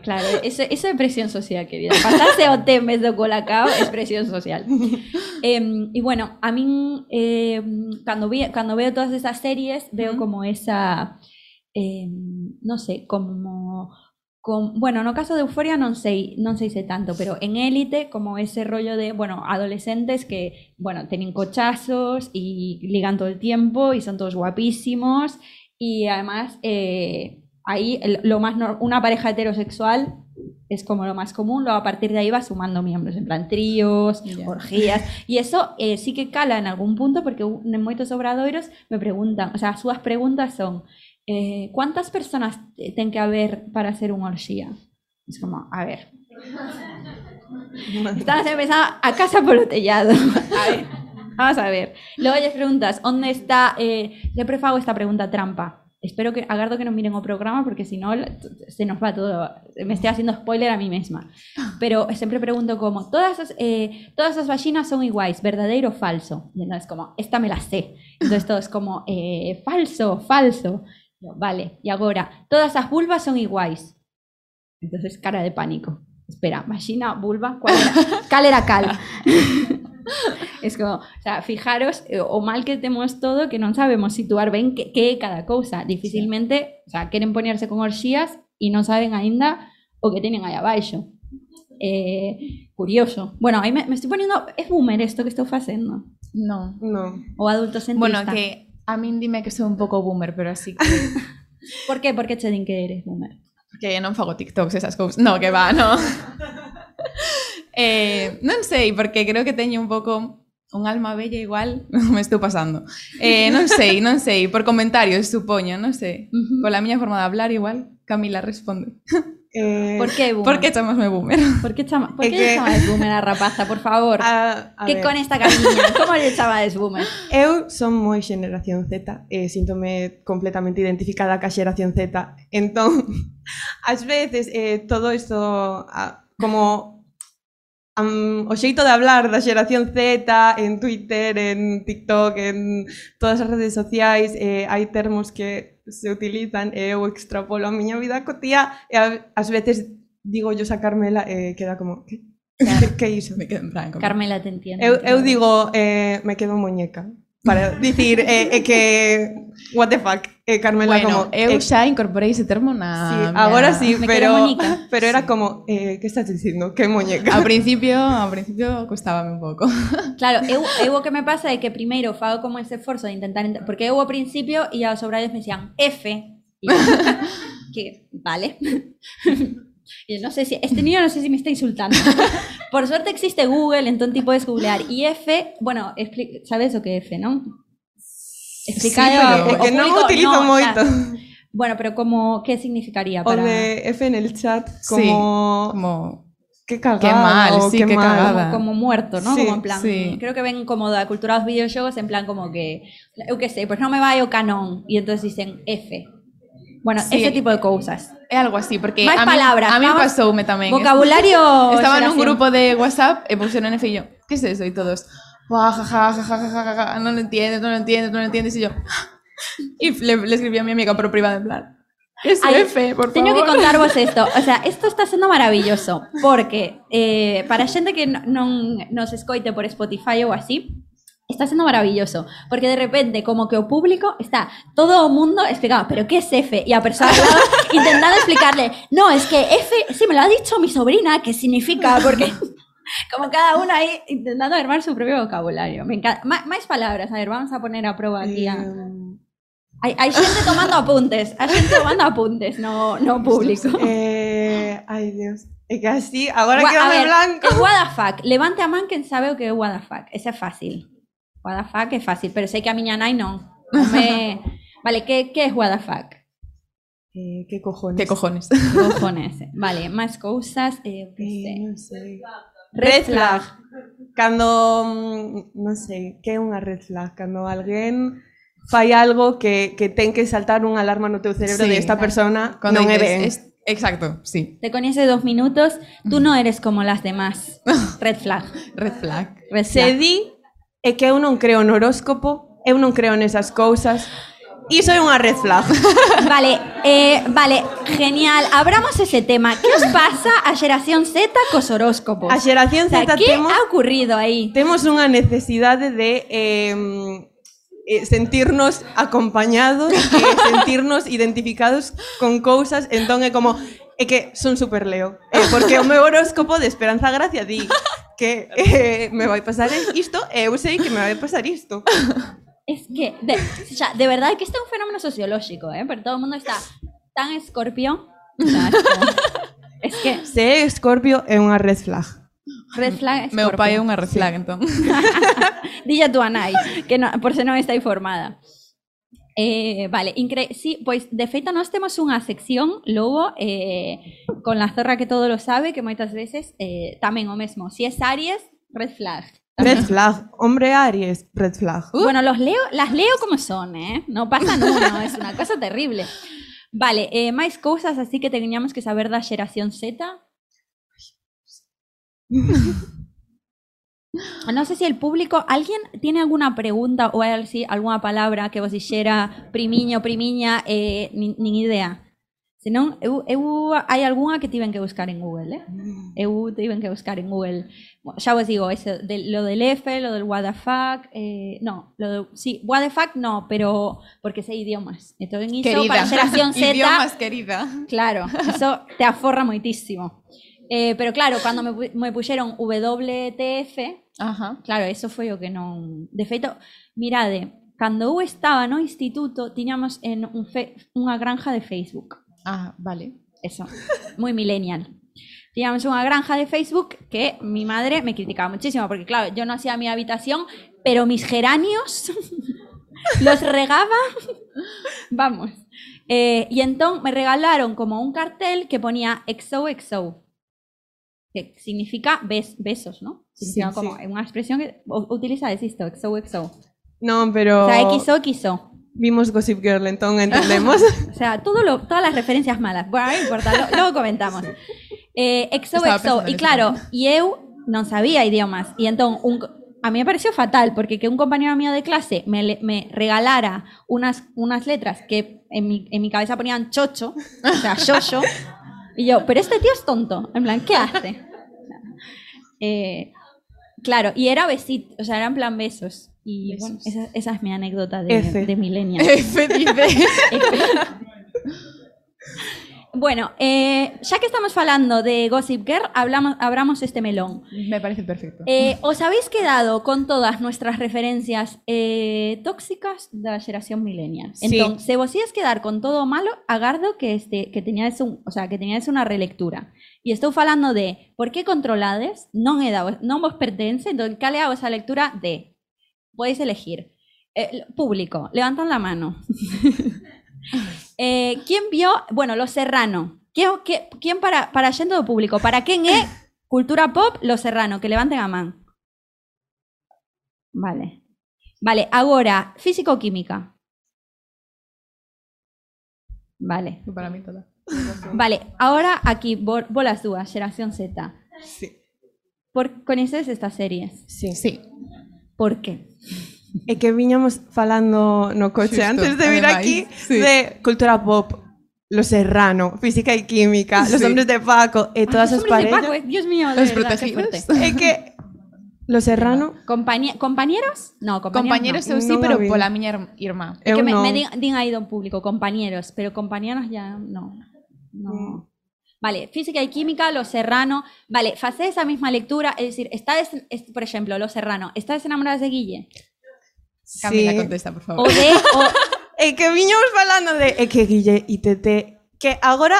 Claro, eso, eso es presión social, querida. Pasarse o vez de colacao es presión social. Em, y bueno, a mí em, cuando, vi, cuando veo todas esas series veo como esa, em, no sé, como... bueno, no caso de Euforia non sei, non sei se tanto, pero en Élite como ese rollo de, bueno, adolescentes que, bueno, tienen cochazos y ligan todo el tiempo y son todos guapísimos y además eh, ahí el- lo más nor- una pareja heterosexual es como lo más común, luego a partir de ahí va sumando miembros, en plan tríos, orgías, y eso eh, sí que cala en algún punto porque en moitos obradoiros me preguntan, o sea, súas preguntas son eh, ¿cuántas personas te- ten que haber para ser un orgía? Es como, a ver, Estás empezando a casa por el tellado. A ver, vamos a ver. Luego les preguntas, ¿dónde está? Eh, siempre hago esta pregunta trampa. Espero que, agardo que nos miren o programa porque si no se nos va todo. Me estoy haciendo spoiler a mí misma. Pero siempre pregunto como, todas as, eh, todas as vaginas son iguais, verdadeiro o falso. Y entonces como, esta me la sé. Entonces todo es como, eh, falso, falso. Yo, vale, y ahora, todas as vulvas son iguais. Entonces cara de pánico. Espera, vagina, vulva, ¿cuál era? Cal era cal. es como, o sea, fijaros eh, o mal que temos todo que non sabemos situar ben que, que é cada cousa. Dificilmente, sí. o sea, queren ponerse con orxías e non saben aínda o que teñen aí abaixo. Eh, curioso. Bueno, aí me, me estoy poniendo, es boomer isto que estou facendo. No. No. O adulto centrista. Bueno, que a min dime que sou un pouco boomer, pero así que... Por que? Por que che din que eres boomer? Porque non fago TikToks esas cousas. No, que va, no. Eh, non sei, porque creo que teño un pouco un alma bella igual, me estou pasando. Eh, non sei, non sei, por comentarios supoño, non sei. Uh -huh. Pola miña forma de hablar igual, Camila responde. Eh, por que boomer? Por que chamasme boomer? Por que chama, por que, que... chamades boomer a rapaza, por favor? A, a que ver. con esta cariña, como lle chamades boomer? Eu son moi xeneración Z, e síntome completamente identificada ca xeración Z. Entón, ás veces eh, todo isto a, como um, o xeito de hablar da xeración Z en Twitter, en TikTok, en todas as redes sociais, eh, hai termos que se utilizan e eu extrapolo a miña vida cotía e a, as veces digo yo a Carmela e eh, queda como que, que, que iso? Me quedo en branco. Carmela te entiendo. Eu, eu digo, eh, me quedo muñeca para dicir é, eh, eh, que what the fuck, eh, Carmela bueno, como eu eh, xa incorporei ese termo na sí, mea, agora sí, pero pero era sí. como eh, que estás dicindo, que muñeca. Ao principio, ao principio costábame un pouco. Claro, eu, eu o que me pasa é que primeiro fago como ese esforzo de intentar porque eu ao principio e aos obrarios me decían F. E, que vale. Y no sé si... Este niño no sé si me está insultando. Por suerte existe Google, entonces ti puedes googlear. Y F, bueno, sabes o que é F, non? Explica Sí, ao- pero- ao que non público, utilizo no, xa. Bueno, pero como, ¿qué significaría O para...? de F en el chat, Sí, como... Como qué cagada. Qué mal, o sí, qué qué mal. cagada. como, como muerto, ¿no? Sí, como en plan, sí. creo que ven como da cultura dos videojuegos en plan como que, eu que sei, pues no me vai o canon y entonces dicen F. Bueno, Sí. ese tipo de cosas. É algo así, porque Máis a mí, palabras, a mí vamos- pasoume tamén. Vocabulario. Estaba nun xeración. grupo de WhatsApp e puxeron F e yo, ¿qué es eso? Y todos, "Buah, ja, ja, ja, ja, ja, ja, ja, no lo entiendes, no lo entiendes, no lo entiendes. Y yo, y le, le escribí a mi amiga por privado en plan, ¿qué es Ay, F, por favor? Teño que contarvos esto. O sea, esto está sendo maravilloso porque eh, para xente que no- non nos escoite por Spotify ou así, está sendo maravilloso. Porque de repente, como que o público está todo o mundo explicando, pero ¿qué es F? Y a persona al lado intentando explicarle, no, es que F, sí, me lo ha dicho mi sobrina, ¿qué significa? Porque como cada uno ahí intentando armar su propio vocabulario. Me encanta. Ma- Más palabras, a ver, vamos a poner a prueba aquí a... Em, Hay, hay gente tomando apuntes, hay gente tomando apuntes, no, no público. eh, ay, Dios. É que así, agora Gua- quedame a ver, blanco. el what the fuck. Levante a man quen sabe o que é what the fuck. Ese é fácil. What the fuck é fácil, pero sei que a miña nai. Non me... Vale, que, que é what the fuck? Eh, que cojones. ¿Qué cojones? Cojones. Vale, máis cousas, eh, Eh, non sei. Red Red flag. Cando, mm, non sei, que é unha red flag? Cando alguén fai algo que, que ten que saltar unha alarma no teu cerebro Sí, de esta persona Cuando non é dices, ben. es- exacto, sí. Te conoce dos minutos, tú no eres como las demás. Red flag. Red flag. Red Se flag. di é que eu non creo no horóscopo, eu non creo nesas cousas. Iso é unha red flag. Vale, eh, vale, genial. Abramos ese tema. Que os pasa a xeración Z cos horóscopos? A xeración Z o sea, que temos... ha ocurrido aí? Temos unha necesidade de... Eh, sentirnos acompañados e eh, sentirnos identificados con cousas, entón é como é que son super leo. É eh, porque o meu horóscopo de Esperanza Gracia di que eh, me vai pasar isto e eh, eu sei que me vai pasar isto. Es que, de, o sea, de verdad que este es un fenómeno sociológico, ¿eh? Pero todo el mundo está tan escorpión. O sea, es, como, es que... Se escorpio é unha red flag. Red flag Scorpio. Meu pai é unha red flag, sí. entón. Dilla tú a que no, por se non está informada. Eh, vale, incre sí, pois de feito nós temos unha sección logo eh, con la zorra que todo lo sabe que moitas veces eh, tamén o mesmo, si es Aries, red flag Red flag, hombre Aries, red flag. Uh. Bueno, los leo, las leo como son, ¿eh? No pasa nada, es una cosa terrible. Vale, eh, máis cousas así que teníamos que saber da xeración Z? No sé si el público, ¿alguien tiene alguna pregunta o hay así, alguna palabra que vos dixera primiño, primiña, eh, ni, nin idea? Senón, eu, eu hai algunha que tiven que buscar en Google, eh? Eu tiven que buscar en Google. Bueno, xa vos digo, eso, de, lo del F, lo del what the fuck, eh, no, lo de, sí, what the fuck no, pero porque sei idiomas. Entón, iso Querida. para xeración Z, Idiomas, querida. Claro, eso te aforra moitísimo. Eh, pero claro, cando me, me puxeron WTF, Ajá. claro, eso foi o que non... De feito, mirade, cando eu estaba no instituto, tiñamos en un fe, unha granja de Facebook. Ah, vale. Eso, moi millennial. Teníamos unha granja de Facebook que mi madre me criticaba muchísimo, porque claro, yo no hacía mi habitación, pero mis geranios los regaba. Vamos. Eh, y entonces me regalaron como un cartel que ponía XOXO, que significa bes- besos, ¿no? Significa Sí, como sí. una expresión que utiliza esto, XOXO. Non, pero O sea, XOXO. vimos Gossip Girl, entón entendemos. O sea, todo lo, todas las referencias malas. Bueno, no importa, lo- luego comentamos. Eh, XOXO. Y claro, y eu non sabía idiomas. Y entonces, un, a mí me pareció fatal, porque que un compañero mío de clase me, me regalara unas, unas letras que en mi, en mi cabeza ponían chocho, o sea, shosho. Y yo, pero este tío es tonto. En plan, ¿qué hace? Eh, claro, y era besito, o sea, era en plan besos. Y bueno, esa, esa es mi anécdota de, F. de millennial. F dice. Bueno, eh, ya que estamos hablando de Gossip Girl, hablamos, abramos este melón. Me parece perfecto. Eh, ¿Os habéis quedado con todas nuestras referencias eh, tóxicas de la generación millennial? Sí. Entonces, se vos ibas quedar con todo malo, agardo que este que teníais un, o sea, que una relectura. Y estoy hablando de por qué controlades non é da, non vos pertence, entón cal é a vosa lectura de podéis elegir. Eh, público, levantan la mano. Eh, ¿Quién vio? Bueno, Los Serrano. ¿Quién, quién- quién para, para yendo do público? Para quen é Cultura pop, Los Serrano, que levanten a man. Vale. Vale, agora, físico-química. Vale. Para mí toda. Vale, ahora aquí, bo- bolas dúas, xeración Z. Sí. Por, coñeces estas series? Sí. Sí. Por qué? É que viñamos falando no coche antes de vir ademais, aquí sí. de cultura pop, Lo Serrano, física y química, Los hombres de Paco e todas Los as hombres de parellas. Paco, eh, Dios mío, Los protegidos. fuerte. É que Lo Serrano Compañe- ¿Compañeros? No, compañeros. Compañeros no. eu sí, Non a pero pola miña ir- irmá. Es eu que me, non. me din, din aí do público, compañeros, pero compañeros ya no. no. Mm. Vale, física y química, Los Serrano. Vale, facé esa misma lectura, es decir, estades, es- por ejemplo, Los Serrano, ¿estás enamoradas de Guille? Camila, Sí. contesta, por O favor. de... o- É que viñamos falando de é que Guille Tete que agora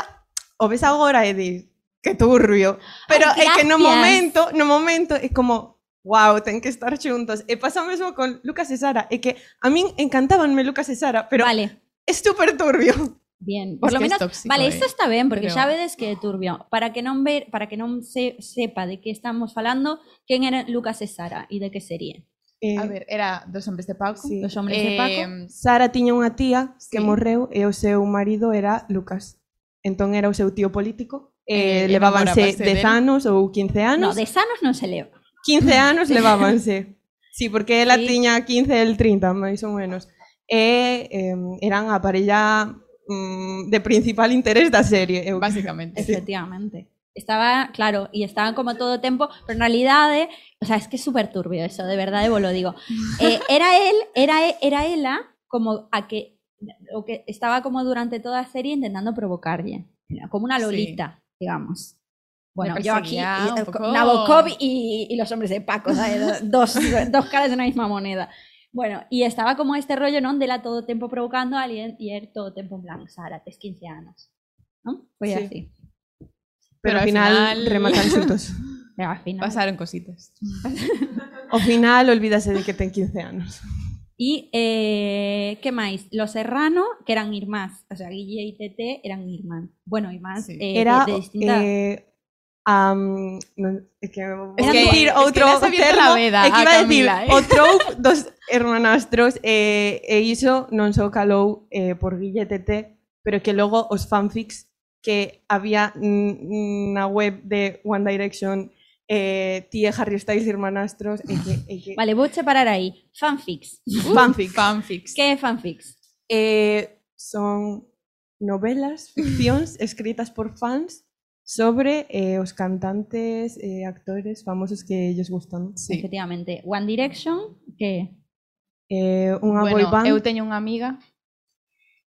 o ves agora e dis que turbio, pero Ai, é que no momento, no momento é como wow, ten que estar xuntos. E pasa o mesmo con Lucas e Sara, é que a min encantabanme Lucas e Sara, pero vale, é super turbio. bien. Por Es lo que es menos, tóxico, vale, eh. esto está bien, porque Pero- ya vedes que é turbio. Para que non ver, para que non se sepa de qué estamos falando, quen era Lucas e Sara e de que serie. Eh, a ver, era dos hombres de Paco, sí. dos hombres eh, de Paco. Sara tiña unha tía que sí. morreu e o seu marido era Lucas. Entón era o seu tío político. Eh, eh levábanse 10 del... anos ou 15 anos. No, 10 anos non se leva. 15 anos levábanse. Sí, porque ela sí. tiña 15 e el 30, máis ou menos. E eh, eran a parella mm, de principal interés da serie. Eu... Básicamente. Sí. Efectivamente. Estaba, claro, y estaba como todo tempo, pero en realidad, eh, o sea, es que es súper turbio eso, de verdad, vos lo digo. Eh, era él, era, era ella como a que, o que estaba como durante toda la serie intentando provocarle, como una Sí. lolita, digamos. Bueno, yo aquí, y- con poco. Nabokov y, y los hombres de Paco, ¿sabes? dos, dos caras de una misma moneda. Bueno, y estaba como este rollo, ¿no? De la todo tiempo provocando a alguien y él todo tiempo en plan, Sara, tienes 15 años. ¿No? Pues Sí. así. pero, pero al final, final... rematan xuntos. Pero al final... Pasaron cositas. o final, olvídase de que ten 15 anos. E eh, que máis? Los Serrano, que eran irmás. O sea, Guille e Tete eran irmáns. Bueno, irmás sí. eh, Era, de, de distinta... Eh, Um, no, es que vou es que, decir outro es que termo, veda, es que iba a decir Camila, eh? o troupe dos hermanastros eh, e iso non só calou eh, por Guille Tete, pero que logo os fanfics que había una web de One Direction, eh, tía Harry Styles, hermanastros. e que vale, voy a parar ahí. Fanfics. fanfic fanfics. fanfics. ¿Qué fanfics? Eh, son novelas, ficcións escritas por fans sobre eh, os cantantes, eh, actores famosos que ellos gustan. Sí. Efectivamente. One Direction, que... Eh, unha bueno, boy band. eu teño unha amiga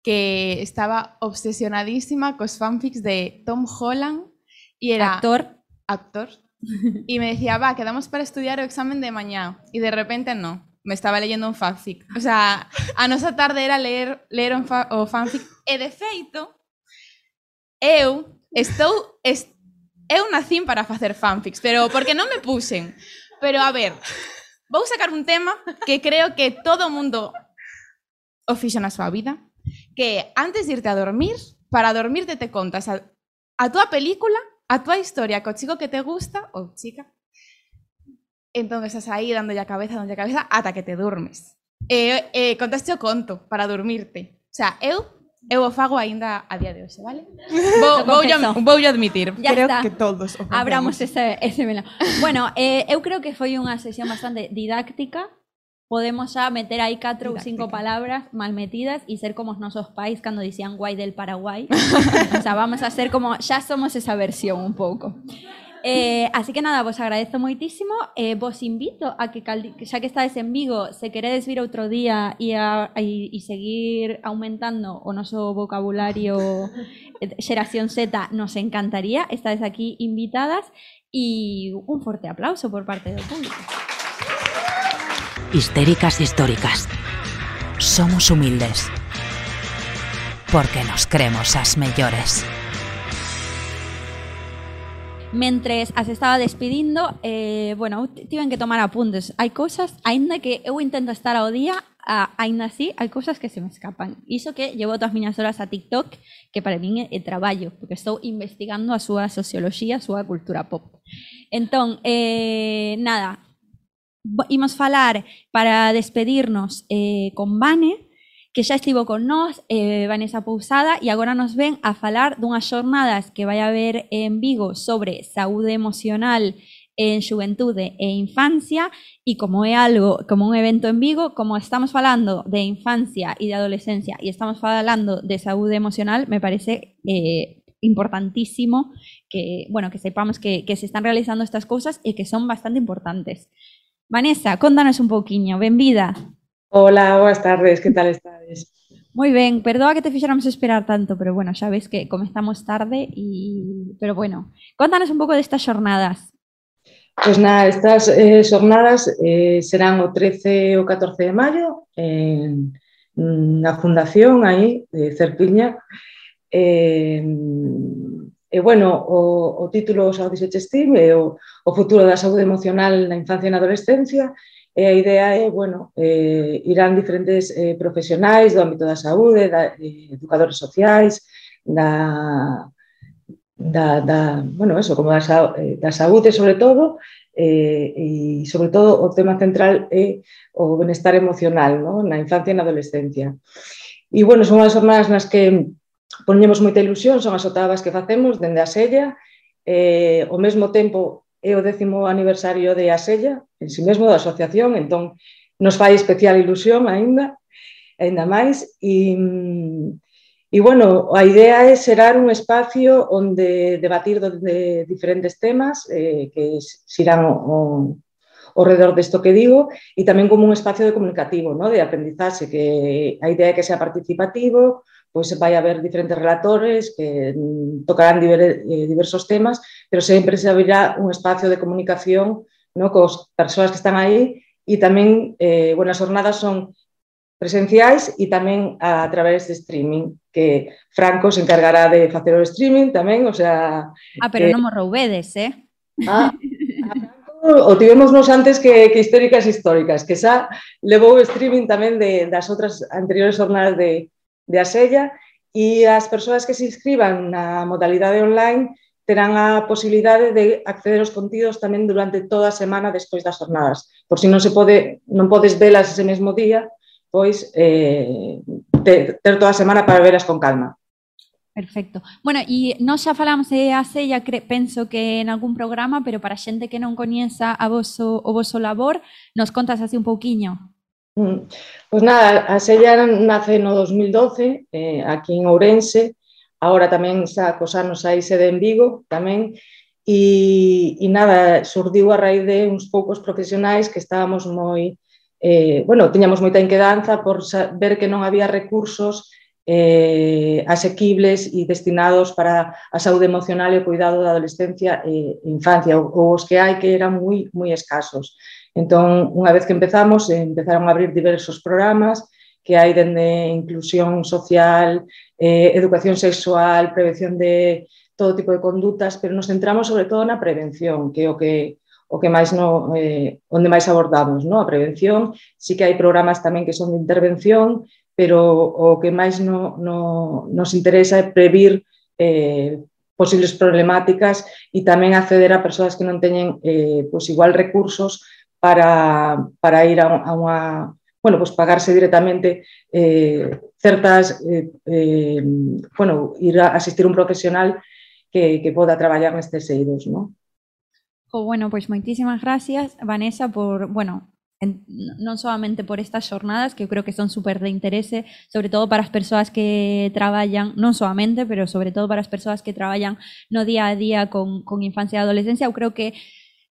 que estaba obsesionadísima cos fanfics de Tom Holland e era Actor. actor. Y me decía, va, quedamos para estudiar o examen de mañana. Y de repente no, me estaba leyendo un fanfic. O sea, a nosa tarde era leer, leer un fa o fanfic. E de feito, eu estou... Est eu nacín para facer fanfics, pero porque non me puxen. Pero a ver, vou sacar un tema que creo que todo mundo o fixo na súa vida, que antes de irte a dormir, para dormirte te contas a, a tua película, a tua historia co chico que te gusta ou chica. Entón estás aí dándolle a cabeza, dándolle a cabeza ata que te durmes. E, eh, e eh, contaste o conto para dormirte. O sea, eu Eu o fago aínda a día de hoxe, vale? Vou, vou, yo, vou yo admitir. Ya creo está. que todos o Abramos ese, ese melón. Bueno, eh, eu creo que foi unha sesión bastante didáctica, Podemos xa meter aí catro ou cinco palabras mal metidas e ser como os nosos pais cando dicían guai del Paraguay. o sea, vamos a ser como, xa somos esa versión un pouco. Eh, así que nada, vos agradezo moitísimo eh, Vos invito a que, xa que estades en Vigo Se queredes vir outro día e, a, e, e seguir aumentando o noso vocabulario eh, Xeración Z Nos encantaría, estades aquí invitadas E un forte aplauso por parte do público Histéricas históricas. Somos humildes. Porque nos creemos as mellores. Mentres as estaba despedindo, eh, bueno, eu t- tiven que tomar apuntes. Hai cousas, aínda que eu intento estar ao día, a, aínda así, hai cousas que se me escapan. Iso que llevo todas as miñas horas a TikTok, que para min é, é traballo, porque estou investigando a súa socioloxía, a súa cultura pop. Entón, eh, nada, imos falar para despedirnos eh, con Vane, que xa estivo con nós, eh, Vanessa Pousada, e agora nos ven a falar dunhas xornadas que vai haber en Vigo sobre saúde emocional en xuventude e infancia e como é algo, como un evento en Vigo, como estamos falando de infancia e de adolescencia e estamos falando de saúde emocional, me parece eh, importantísimo que, bueno, que sepamos que, que se están realizando estas cousas e que son bastante importantes. Vanessa, contanos un pouquiño, benvida. Hola, boas tardes, que tal estades? Moi ben, perdoa que te fixéramos esperar tanto, pero bueno, xa ves que comezamos tarde e pero bueno, contanos un pouco destas xornadas. Pois nada, estas eh, xornadas eh, serán o 13 e o 14 de maio en, na Fundación aí de Cerquiña. Eh, E, bueno, o, o título xa o dixeche Steve, é o, o futuro da saúde emocional na infancia e na adolescencia, e a idea é, bueno, eh, irán diferentes eh, profesionais do ámbito da saúde, da, eh, educadores sociais, da, da, da, bueno, eso, como da, eh, da saúde sobre todo, eh, e sobre todo o tema central é o benestar emocional, ¿no? na infancia e na adolescencia. E, bueno, son as jornadas nas que poñemos moita ilusión, son as otavas que facemos dende a sella, eh, ao mesmo tempo é o décimo aniversario de a sella, en si sí mesmo da asociación, entón nos fai especial ilusión aínda, aínda máis, e, e bueno, a idea é xerar un espacio onde debatir de diferentes temas eh, que xirán o, o, ao redor desto que digo e tamén como un espacio de comunicativo, no? de aprendizaxe, que a idea é que sea participativo, pois vai haber diferentes relatores que mm, tocarán eh, diversos temas, pero sempre se abrirá un espacio de comunicación no, cos persoas que están aí e tamén, eh, bueno, as jornadas son presenciais e tamén a, a través de streaming, que Franco se encargará de facer o streaming tamén, o sea... Ah, pero eh, non mo roubedes, eh? Ah, o tivemos nos antes que, que históricas históricas, que xa levou o streaming tamén de, das outras anteriores jornadas de, de Asella e as persoas que se inscriban na modalidade online terán a posibilidade de acceder aos contidos tamén durante toda a semana despois das jornadas. Por si non se pode, non podes velas ese mesmo día, pois eh, ter, ter toda a semana para velas con calma. Perfecto. Bueno, e nós xa falamos de Asella, cre, penso que en algún programa, pero para xente que non coñeza a voso, o voso labor, nos contas así un pouquiño. Pois nada, a Sella nace no 2012, eh, aquí en Ourense, agora tamén xa cos anos hai sede en Vigo tamén, e, e nada, surdiu a raíz de uns poucos profesionais que estábamos moi, eh, bueno, tiñamos moita inquedanza por ver que non había recursos eh, asequibles e destinados para a saúde emocional e o cuidado da adolescencia e infancia, ou, ou os que hai que eran moi, moi escasos. Entón, unha vez que empezamos, eh, empezaron a abrir diversos programas que hai dende inclusión social, eh, educación sexual, prevención de todo tipo de condutas, pero nos centramos sobre todo na prevención, que é o que o que máis no, eh, onde máis abordamos, no? a prevención. Sí que hai programas tamén que son de intervención, pero o que máis no, no, nos interesa é previr eh, posibles problemáticas e tamén acceder a persoas que non teñen eh, pois igual recursos para, para ir a, a unha, bueno, pues pagarse directamente eh, eh, eh, bueno, ir a asistir un profesional que, que poda traballar nestes eidos, ¿no? O bueno, pois moitísimas gracias, Vanessa, por, bueno, en, non solamente por estas xornadas, que eu creo que son super de interese, sobre todo para as persoas que traballan, non solamente, pero sobre todo para as persoas que traballan no día a día con, con infancia e adolescencia, eu creo que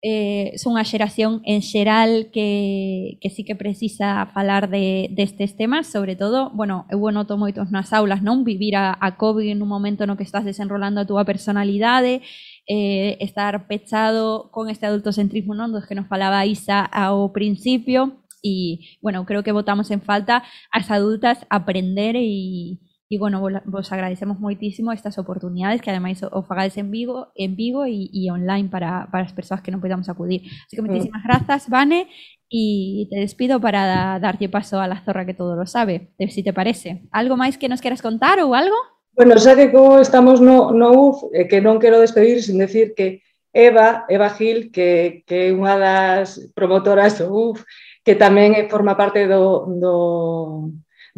eh, son unha xeración en xeral que, que sí que precisa falar de, destes temas, sobre todo, bueno, eu o noto moitos nas aulas, non? Vivir a, a COVID en un momento no que estás desenrolando a túa personalidade, eh, estar pechado con este adultocentrismo, non? Dos que nos falaba Isa ao principio, e, bueno, creo que votamos en falta as adultas aprender e e bueno, vos, vos agradecemos moitísimo estas oportunidades que ademais o, o fagades en Vigo, en Vigo e, e online para, para as persoas que non podamos acudir. Así que moitísimas grazas, Vane, Y te despido para da- darlle paso a la zorra que todo lo sabe, si te parece. ¿Algo máis que nos quieras contar ou algo? Bueno, xa que como estamos no, no UF, eh, que non quero despedir sin decir que Eva, Eva Gil, que, que é unha das promotoras do UF, que tamén forma parte do, do,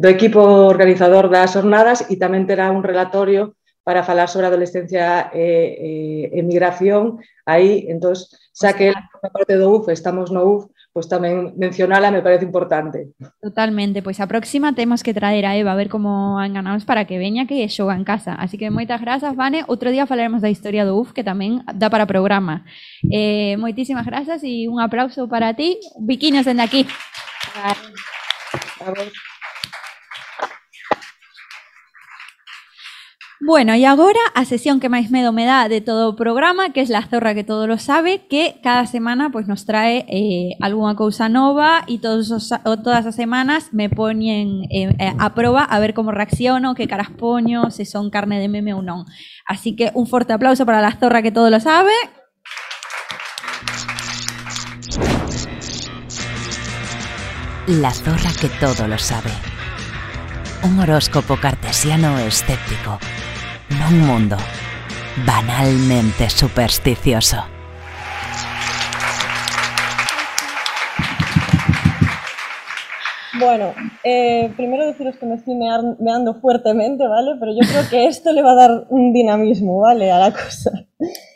do equipo organizador das jornadas e tamén terá un relatorio para falar sobre a adolescencia e, e, e migración aí, entón, xa que a parte do UF, estamos no UF, pois tamén mencionala me parece importante. Totalmente, pois a próxima temos que traer a Eva a ver como enganamos para que veña que xoga en casa. Así que moitas grazas, Vane. Outro día falaremos da historia do UF, que tamén dá para programa. Eh, moitísimas grazas e un aplauso para ti. Biquinos dende aquí. A vos. Bueno, e agora a sesión que máis medo me dá de todo o programa, que é la zorra que todo lo sabe, que cada semana pois nos trae eh, algunha cousa nova os, o todas as semanas me poñen eh, eh, a proba a ver como reacciono, que caras poño, se son carne de meme ou non. Así que un forte aplauso para la zorra que todo lo sabe. La zorra que todo lo sabe. Un horóscopo cartesiano e escéptico. Non mundo banalmente supersticioso. Bueno, eh, primero deciros que me estoy meando fuertemente, ¿vale? Pero yo creo que esto le va a dar un dinamismo, ¿vale? A la cosa.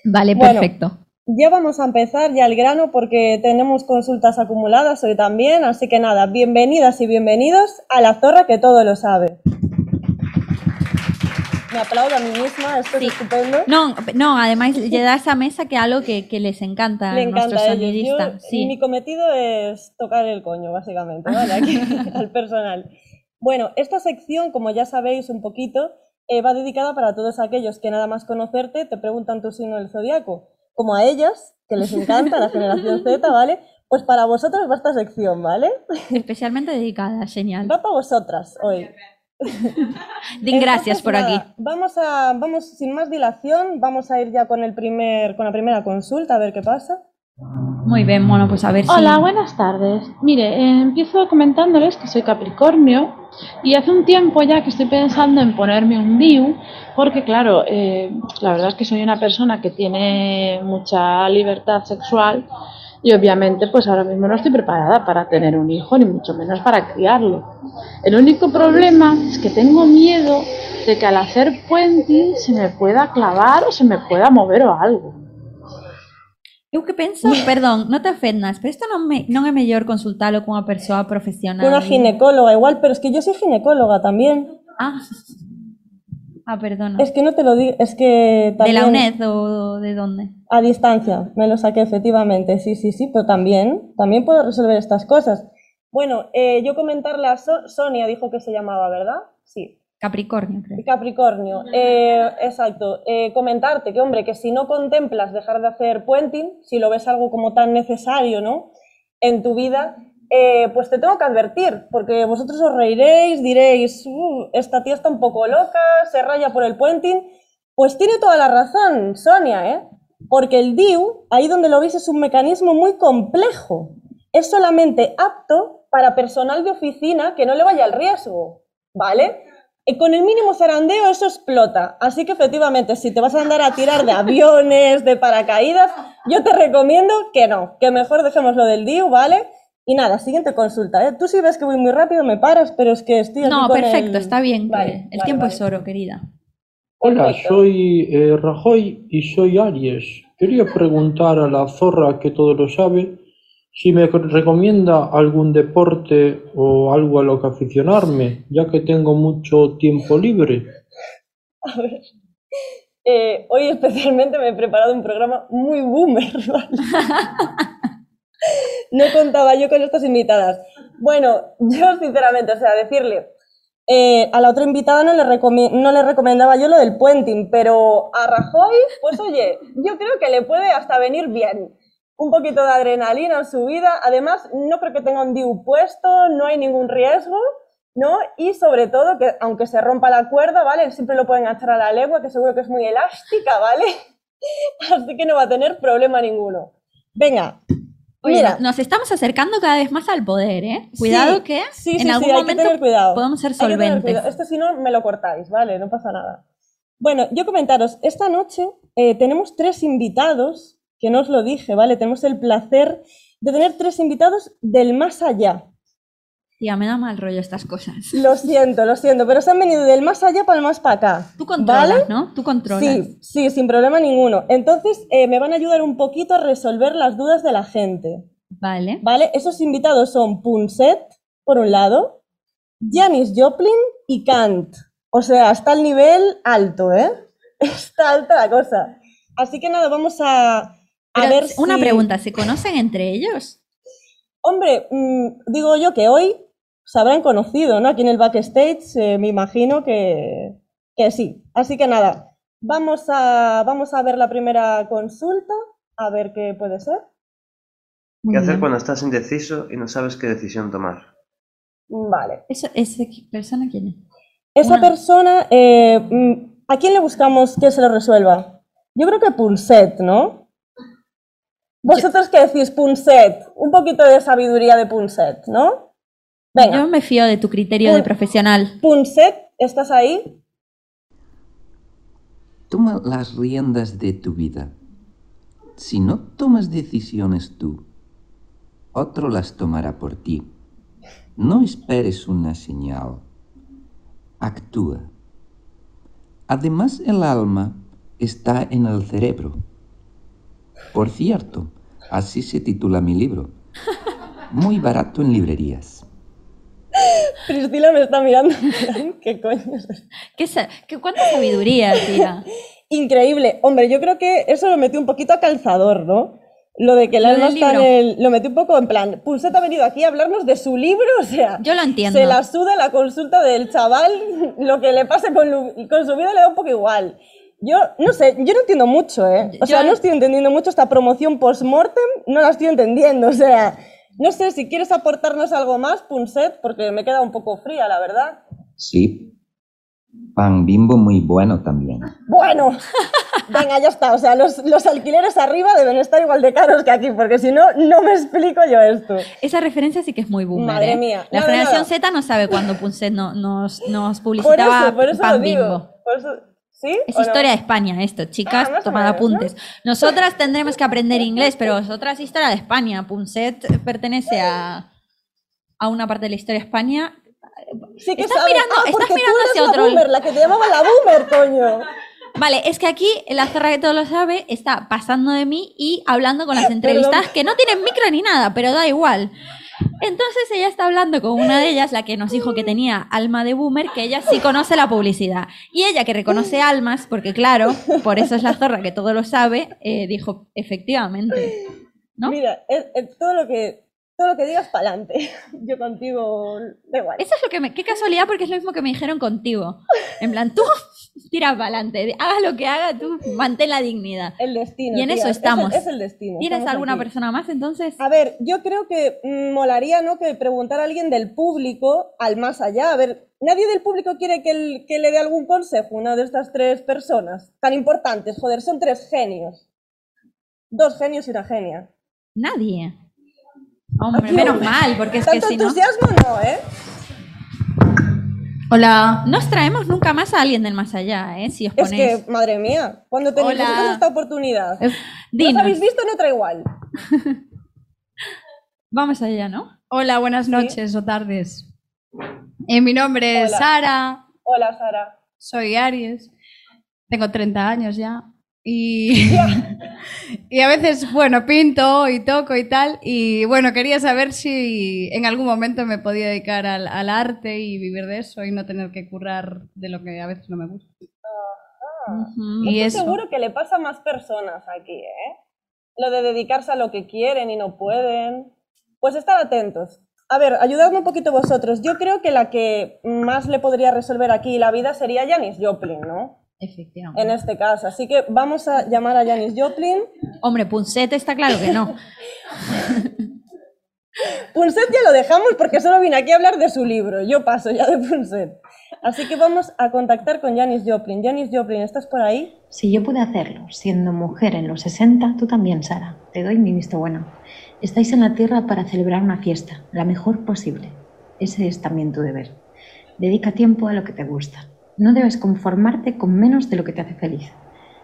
Vale, Bueno, perfecto. Ya vamos a empezar ya al grano porque tenemos consultas acumuladas hoy también, así que nada, bienvenidas y bienvenidos a la zorra que todo lo sabe. Me aplaudo a mí misma, esto es estupendo. Non, non, ademais lle dá esa mesa que algo que, que les encanta Le a nuestros encanta a ellos. Yo-. Sí. Mi cometido es tocar el coño, básicamente, ¿vale? Aquí, al personal. Bueno, esta sección, como ya sabéis un poquito, eh, va dedicada para todos aquellos que nada más conocerte te preguntan tu signo del zodiaco. Como a ellas, que les encanta la generación Z, ¿vale? Pues para vosotros va esta sección, ¿vale? Especialmente dedicada, genial. Va para vosotras hoy. Din gracias Entonces, por nada, aquí. Vamos a, vamos, sin más dilación, vamos a ir ya con el primer, con la primera consulta, a ver qué pasa. Muy bien, bueno, pues a ver si... Hola, buenas tardes. Mire, eh, empiezo comentándoles que soy Capricornio y hace un tiempo ya que estoy pensando en ponerme un DIU porque claro, eh, la verdad es que soy una persona que tiene mucha libertad sexual y obviamente pues ahora mismo no estoy preparada para tener un hijo ni mucho menos para criarlo. El único problema es que tengo miedo de que al hacer puenting se me pueda clavar o se me pueda mover o algo. Eu que penso, perdón, non te ofendas, pero isto non, me, non é mellor consultalo cunha persoa profesional. Con una ginecóloga igual, pero es que yo soy ginecóloga también. Ah, ah perdona. Es que no te lo digo, es que ¿De también... la UNED o de dónde? A distancia, me lo saqué efectivamente, sí, sí, sí, pero también, también puedo resolver estas cosas. Bueno, eh, yo comentarle a So- Sonia, dijo que se llamaba, ¿verdad? Sí. Capricornio, creo. Capricornio, eh, exacto. Eh, comentarte que, hombre, que si no contemplas dejar de hacer puenting, si lo ves algo como tan necesario, ¿no? En tu vida, eh, pues te tengo que advertir, porque vosotros os reiréis, diréis, "Uh, esta tía está un poco loca, se raya por el puenting. Pues tiene toda la razón, Sonia, ¿eh? Porque el DIU, ahí donde lo veis, es un mecanismo muy complejo. Es solamente apto para personal de oficina que no le vaya al riesgo, ¿vale? Y con el mínimo zarandeo eso explota. Así que efectivamente, si te vas a andar a tirar de aviones, de paracaídas, yo te recomiendo que no, que mejor dejemos lo del DIU, ¿vale? Y nada, siguiente consulta. ¿eh? Tú si ves que voy muy rápido me paras, pero es que estoy aquí No, con perfecto, el- está bien. Vale, el vale, tiempo vale. es oro, querida. Hola, soy eh, Rajoy y soy Aries. Quería preguntar a la zorra que todo lo sabe si me recomienda algún deporte o algo a lo que aficionarme, ya que tengo mucho tiempo libre. A ver. Eh, hoy especialmente me he preparado un programa muy boomer, ¿vale? No contaba yo con estas invitadas. Bueno, yo sinceramente, o sea, decirle, eh, a la otra invitada no le, no le recomendaba yo lo del puenting, pero a Rajoy, pues oye, yo creo que le puede hasta venir bien. Un poquito de adrenalina en su vida. Además, no creo que tenga un DIU puesto, no hay ningún riesgo, ¿no? Y sobre todo, que aunque se rompa la cuerda, ¿vale? Siempre lo pueden echar a la lengua, que seguro que es muy elástica, ¿vale? Así que no va a tener problema ninguno. Venga, Oye, Mira. nos estamos acercando cada vez más al poder, ¿eh? Cuidado Sí, que sí, en sí, algún momento podemos ser solventes. Esto si no, me lo cortáis, ¿vale? No pasa nada. Bueno, yo comentaros, esta noche eh, tenemos tres invitados, que no os lo dije, ¿vale? Tenemos el placer de tener tres invitados del más allá. Tía, me da mal rollo estas cosas. Lo siento, lo siento, pero se han venido del más allá para el más para acá. Tú controlas, ¿vale? ¿no? Tú controlas. Sí, sí, sin problema ninguno. Entonces, eh, me van a ayudar un poquito a resolver las dudas de la gente. Vale. ¿Vale? Esos invitados son Punset, por un lado, Janis Joplin y Kant. O sea, está el nivel alto, ¿eh? Está alta la cosa. Así que nada, vamos a, a ver una si- pregunta, ¿se conocen entre ellos? Hombre, mm, digo yo que hoy se habrán conocido, ¿no? Aquí en el backstage eh, me imagino que, que sí. Así que nada, vamos a, vamos a ver la primera consulta, a ver qué puede ser. ¿Qué hacer cuando estás indeciso y no sabes qué decisión tomar? Vale. Eso, ¿Esa persona quién es? Esa Una- persona, eh, mm, ¿a quién le buscamos que se lo resuelva? Yo creo que Punset, ¿no? ¿Vosotros qué decís, Punset? Un poquito de sabiduría de Punset, ¿no? Venga. Yo me fío de tu criterio de Pun- profesional. Punset, ¿estás ahí? Toma las riendas de tu vida. Si no tomas decisiones tú, otro las tomará por ti. No esperes una señal. Actúa. Además, el alma está en el cerebro. Por cierto, así se titula mi libro. Muy barato en librerías. Priscila me está mirando en plan, ¿qué coño? ¿Qué, sa- qué- ¿Cuánta sabiduría, tía? Increíble. Hombre, yo creo que eso lo metí un poquito a calzador, ¿no? Lo de que el Lo alma está en el... Lo metí un poco en plan, Pulset ha venido aquí a hablarnos de su libro, o sea... Yo lo entiendo. Se la suda la consulta del chaval, lo que le pase con, con su vida le da un poco igual. Yo no sé, yo no entiendo mucho, ¿eh? O sea, Yo- no estoy entendiendo mucho esta promoción post-mortem, no la estoy entendiendo, o sea... No sé si quieres aportarnos algo más, Punset, porque me queda un poco fría, la verdad. Sí. Pan bimbo muy bueno también. Bueno, venga, ya está. O sea, los, los alquileres arriba deben estar igual de caros que aquí, porque si no, no me explico yo esto. Esa referencia sí que es muy boomer. Madre ¿eh? mía. La Nada, generación nada. Z no sabe cuándo Punset no- nos, nos Por publicitaba eso, por eso pan lo digo. bimbo. Por eso- ¿Sí? Es o no? historia de España esto, chicas, Ah, tomad apuntes. Nosotras tendremos que aprender inglés, pero vosotras historia de España. Punset pertenece a, a una parte de la historia de España. Sí que estás mirando, Ah, estás mirando hacia la otro boomer, la que te llamaba la boomer, coño. Vale, es que aquí la zorra que todo lo sabe está pasando de mí y hablando con las entrevistadas que no tienen micro ni nada, pero da igual. Entonces ella está hablando con una de ellas, la que nos dijo que tenía alma de boomer, que ella sí conoce la publicidad. Y ella que reconoce almas, porque claro, por eso es la zorra que todo lo sabe, eh, dijo, efectivamente. ¿No? Mira, es- todo lo que todo lo que digas para adelante. Yo contigo da igual. Eso es lo que me... Qué casualidad, porque es lo mismo que me dijeron contigo. En plan, tú tira para adelante, hagas lo que haga, tú mantén la dignidad. El destino. Y en tía, eso es el- estamos. Es el, destino. ¿Tienes estamos alguna aquí. persona más entonces? A ver, yo creo que mm, molaría, ¿no? Que preguntar a alguien del público al más allá. A ver, nadie del público quiere que, el- que le dé algún consejo, una de estas tres personas tan importantes. Joder, son tres genios. Dos genios y una genia. Nadie. Hombre, menos mal, porque es que Tanto si no... entusiasmo no, ¿eh? Hola. No os traemos nunca más a alguien del más allá, ¿eh? Si os Es ponéis... que, madre mía, cuando tenéis esta oportunidad. ¿No os Dinos. habéis visto en otra igual? Vamos allá, ¿no? Hola, buenas noches o tardes. Eh, mi nombre es Hola. Sara, Hola, Sara. soy Aries, tengo 30 años ya. Y, y a veces, bueno, pinto y toco y tal. Y bueno, quería saber si en algún momento me podía dedicar al, al arte y vivir de eso y no tener que currar de lo que a veces no me gusta. Y Estoy eso. seguro que le pasa a más personas aquí, ¿eh? Lo de dedicarse a lo que quieren y no pueden. Pues estar atentos. A ver, ayudadme un poquito vosotros. Yo creo que la que más le podría resolver aquí la vida sería Janis Joplin, ¿no? Efectivamente. En este caso. Así que vamos a llamar a Janis Joplin. Hombre, Punset está claro que no. Punset ya lo dejamos porque solo vine aquí a hablar de su libro. Yo paso ya de Punset. Así que vamos a contactar con Janis Joplin. Janis Joplin, ¿estás por ahí? Si yo pude hacerlo siendo mujer en los 60, tú también, Sara. Te doy mi visto bueno. Estáis en la Tierra para celebrar una fiesta, la mejor posible. Ese es también tu deber. Dedica tiempo a lo que te gusta. No debes conformarte con menos de lo que te hace feliz.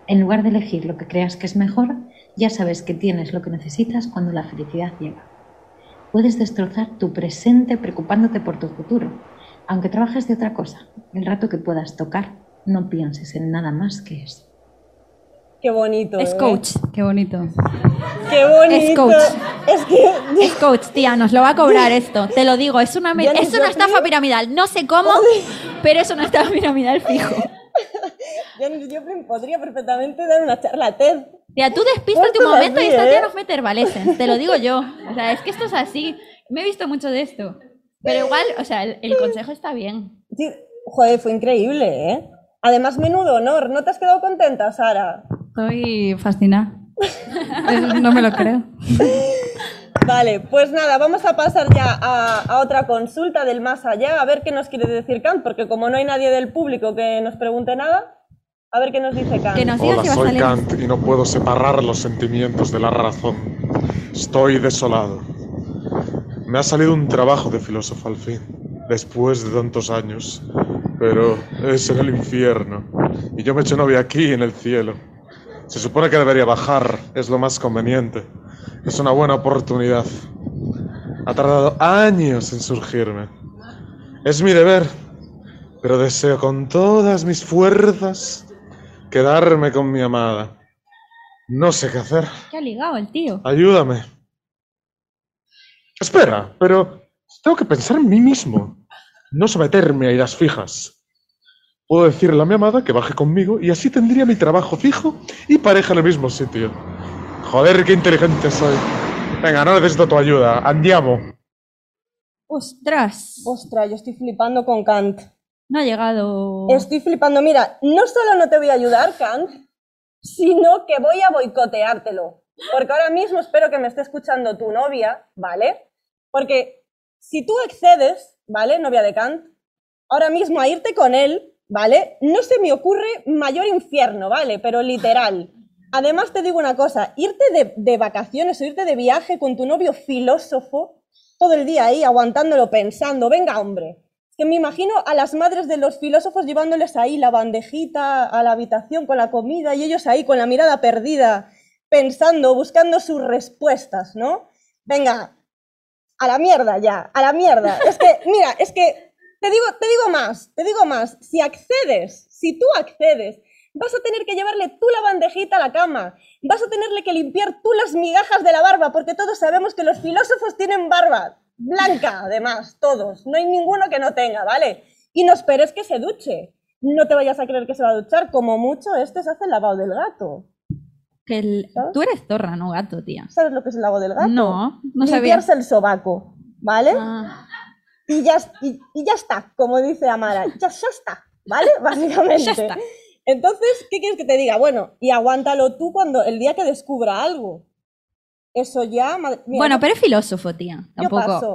En lugar de elegir lo que creas que es mejor, ya sabes que tienes lo que necesitas cuando la felicidad llega. Puedes destrozar tu presente preocupándote por tu futuro, aunque trabajes de otra cosa. El rato que puedas tocar, no pienses en nada más que eso. Qué bonito. Es ¿eh? coach, qué bonito. Qué bonito. Es coach. Es que Es coach, tía, nos lo va a cobrar esto. Te lo digo, es una, es una estafa piramidal. No sé cómo, pero es una estafa piramidal fijo. Janis Joplin podría perfectamente dar una charla TED. Tía, tú despístate un momento y esta ¿eh? nos mete te lo digo yo. O sea, es que esto es así. Me he visto mucho de esto. Pero igual, o sea, el, el consejo está bien. Sí, joder, fue increíble, ¿eh? Además, menudo honor. ¿No te has quedado contenta, Sara? Estoy fascinada. No me lo creo. Vale, pues nada, vamos a pasar ya a, a otra consulta del más allá, a ver qué nos quiere decir Kant, porque como no hay nadie del público que nos pregunte nada, a ver qué nos dice Kant. Hola, soy Kant y no puedo separar los sentimientos de la razón. Estoy desolado. Me ha salido un trabajo de filósofo al fin, después de tantos años, pero es en el infierno. Y yo me he hecho novia aquí en el cielo. Se supone que debería bajar, es lo más conveniente. Es una buena oportunidad. Ha tardado años en surgirme. Es mi deber, pero deseo con todas mis fuerzas quedarme con mi amada. No sé qué hacer. ¿Qué ha ligado el tío? Ayúdame. Espera, pero tengo que pensar en mí mismo. No someterme a ideas fijas. Puedo decirle a mi amada que baje conmigo y así tendría mi trabajo fijo y pareja en el mismo sitio. Joder, qué inteligente soy. Venga, no necesito tu ayuda. Andiamo. Ostras. Ostras, yo estoy flipando con Kant. No ha llegado. Estoy flipando. Mira, no solo no te voy a ayudar, Kant, sino que voy a boicoteártelo. Porque ahora mismo espero que me esté escuchando tu novia, ¿vale? Porque si tú accedes, ¿vale? Novia de Kant, ahora mismo a irte con él, ¿vale? No se me ocurre mayor infierno, ¿vale? Pero literal. Además te digo una cosa, irte de, de vacaciones o irte de viaje con tu novio filósofo, todo el día ahí aguantándolo pensando, venga hombre, que me imagino a las madres de los filósofos llevándoles ahí la bandejita a la habitación con la comida y ellos ahí con la mirada perdida, pensando, buscando sus respuestas, ¿no? Venga, a la mierda ya, a la mierda. Es que, mira, es que te digo, te digo más, te digo más. Si accedes, si tú accedes, vas a tener que llevarle tú la bandejita a la cama, vas a tenerle que limpiar tú las migajas de la barba, porque todos sabemos que los filósofos tienen barba blanca, además, todos. No hay ninguno que no tenga, ¿vale? Y no esperes que se duche. No te vayas a creer que se va a duchar, como mucho este se hace el lavado del gato. Que el- Tú eres zorra, no gato, tía. ¿Sabes lo que es el lavado del gato? No, no sabía. Limpiarse el sobaco, ¿vale? Ah. Y, ya, y, y ya está, como dice Amara, ya, ya está, ¿vale? Básicamente. Ya está. Entonces, ¿qué quieres que te diga? Bueno, y aguántalo tú cuando el día que descubra algo. Eso ya... madre- mira, Bueno, yo- pero es filósofo, tía. yo Tampoco. paso,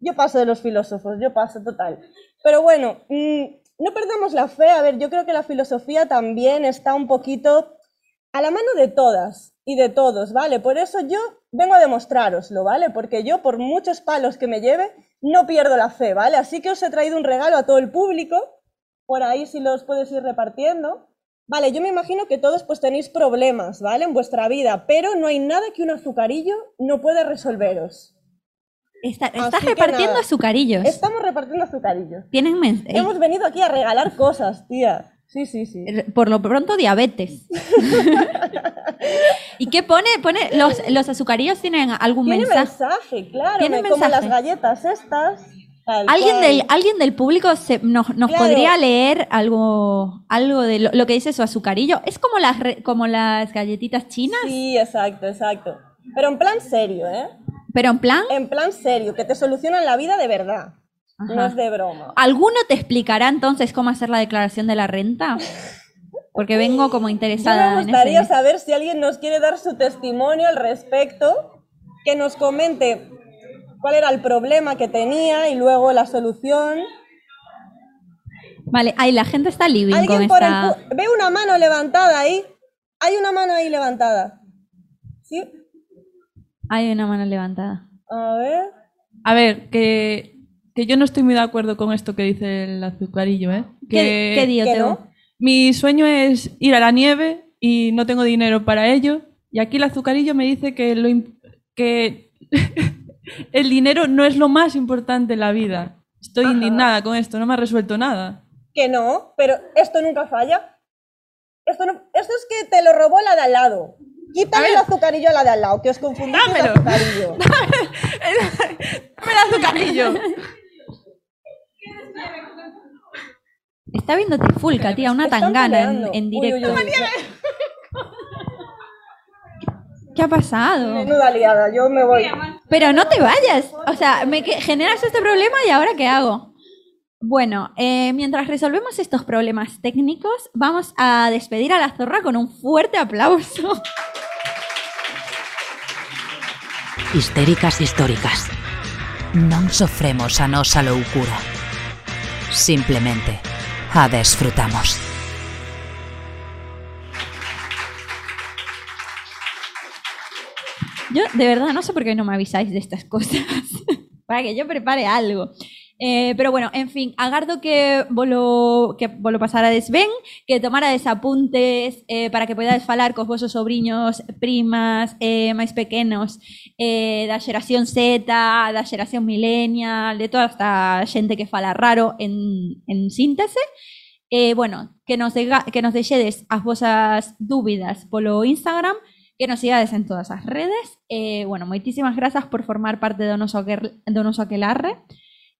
yo paso de los filósofos, yo paso total. Pero bueno, mm, no perdamos la fe. A ver, yo creo que la filosofía también está un poquito a la mano de todas y de todos, ¿vale? Por eso yo vengo a demostraroslo, ¿vale? Porque yo, por muchos palos que me lleve, no pierdo la fe, ¿vale? Así que os he traído un regalo a todo el público. Por ahí si los puedes ir repartiendo. Vale, yo me imagino que todos pues tenéis problemas, ¿vale? En vuestra vida, pero no hay nada que un azucarillo no pueda resolveros. Está- estás repartiendo nada, azucarillos. Estamos repartiendo azucarillos. Tienen men- eh, Hemos venido aquí a regalar cosas, tía. Sí, sí, sí. Por lo pronto, diabetes. ¿Y qué pone? Pone los, los azucarillos tienen algún Tiene mensaje. mensaje, claro, Tiene me- como mensaje. las galletas estas. ¿Alguien cual. del, alguien del público se- nos, nos Claro. podría leer algo, algo de lo, lo que dice su azucarillo? ¿Es como las, como las galletitas chinas? Sí, exacto, exacto. Pero en plan serio, ¿eh? ¿Pero en plan? En plan serio, que te solucionan la vida de verdad. Ajá. No es de broma. ¿Alguno te explicará entonces cómo hacer la declaración de la renta? Porque vengo como Yo interesada me en gustaría ese. saber si alguien nos quiere dar su testimonio al respecto, que nos comente cuál era el problema que tenía y luego la solución. Vale, ahí la gente está living con por el esta... pu- Veo una mano levantada ahí. Hay una mano ahí levantada. ¿Sí? Hay una mano levantada. A ver. A ver, que, que yo no estoy muy de acuerdo con esto que dice el azucarillo, ¿eh? ¿Qué- Que, qué. Mi sueño es ir a la nieve y no tengo dinero para ello. Y aquí el azucarillo me dice que, lo, que el dinero no es lo más importante en la vida. Estoy indignada con esto, no me ha resuelto nada. Que no, pero esto nunca falla. Esto, no- esto es que te lo robó la de al lado. Quítale el azucarillo a la de al lado, que os confundís con el Dámelo. azucarillo. ¡Me da azucarillo! Está viendo Trifulca, tía, una tangana en, en Uy, directo. uy, uy. ¿Qué ha pasado? Menuda liada, yo me voy. Pero no te vayas. O sea, me generas este problema y ahora qué hago. Bueno, eh, mientras resolvemos estos problemas técnicos, vamos a despedir a la zorra con un fuerte aplauso. Histéricas históricas. Non sofremos a nosa loucura. Simplemente a desfrutamos. Yo de verdad no sé por qué no me avisáis de estas cosas. Para que yo prepare algo. Eh, pero bueno, en fin, agardo que volo, que volo pasarades ben, que tomarades apuntes eh, para que podades falar cos vosos sobrinhos, primas, eh, máis pequenos eh, da xeración Z, da xeración millennial, de toda esta xente que fala raro en, en síntese. Eh, bueno, que nos, dega, que nos deixedes as vosas dúbidas polo Instagram, que nos sigades en todas as redes. Eh, bueno, moitísimas grazas por formar parte do noso, do noso aquelarre.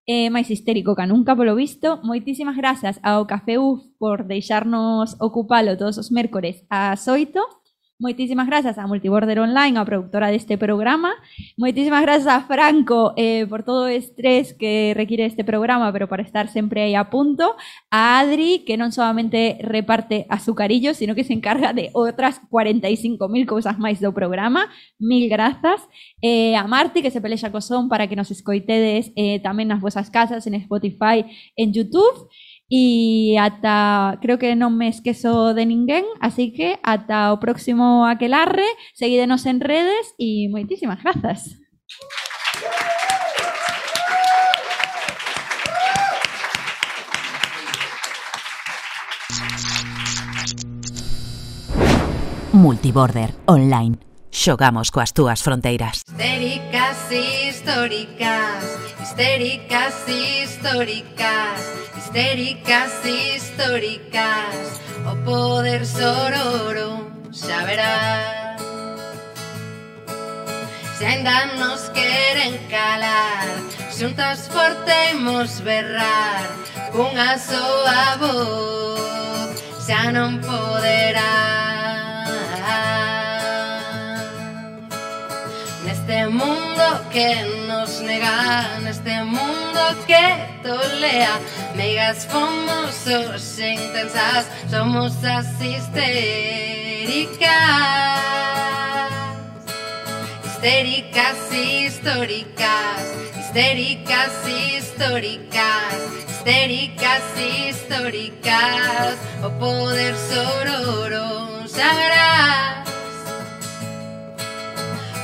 Eh, máis histérico que nunca, polo visto. Moitísimas grazas ao Café UF por deixarnos ocupalo todos os mércores ás 8. Moitísimas grazas a Multiborder Online, a productora deste programa. Moitísimas grazas a Franco eh, por todo o estrés que requiere este programa, pero para estar sempre aí a punto. A Adri, que non solamente reparte azucarillos, sino que se encarga de outras 45.000 cousas máis do programa. Mil grazas. Eh, a Marti, que se pelexa co son para que nos escoitedes eh, tamén nas vosas casas, en Spotify, en YouTube. Y ata, creo que non me esquezo de ninguén, así que ata o próximo aquelarre, seguídenos en redes y moitísimas grazas. Multiborder Online. Xogamos coas túas fronteiras. Histéricas históricas, Histéricas, históricas, histéricas, históricas, o poder sororo, xa verás. Se ainda nos queren calar, xuntas fortemos berrar, cunha soa voz, xa non poderás. Neste mundo que nos nega, neste mundo que tolea, meigas fomos os intensas, somos as histéricas. Histéricas históricas, histéricas históricas, histéricas históricas, o poder sororo verás.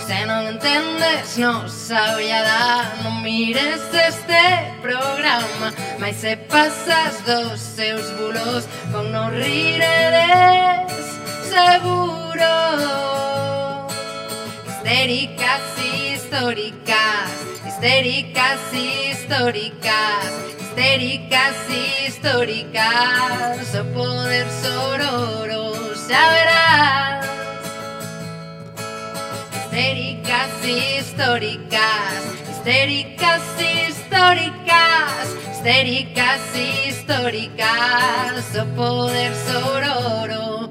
Se non entendes, non sabiada Non mires este programa. Mais se pasas dos seus bulos Con non rireres seguro. Histéricas, históricas Histéricas, históricas Histéricas, históricas O poder sororo, xa verás histéricas históricas, histéricas históricas, histéricas históricas, o poder sororo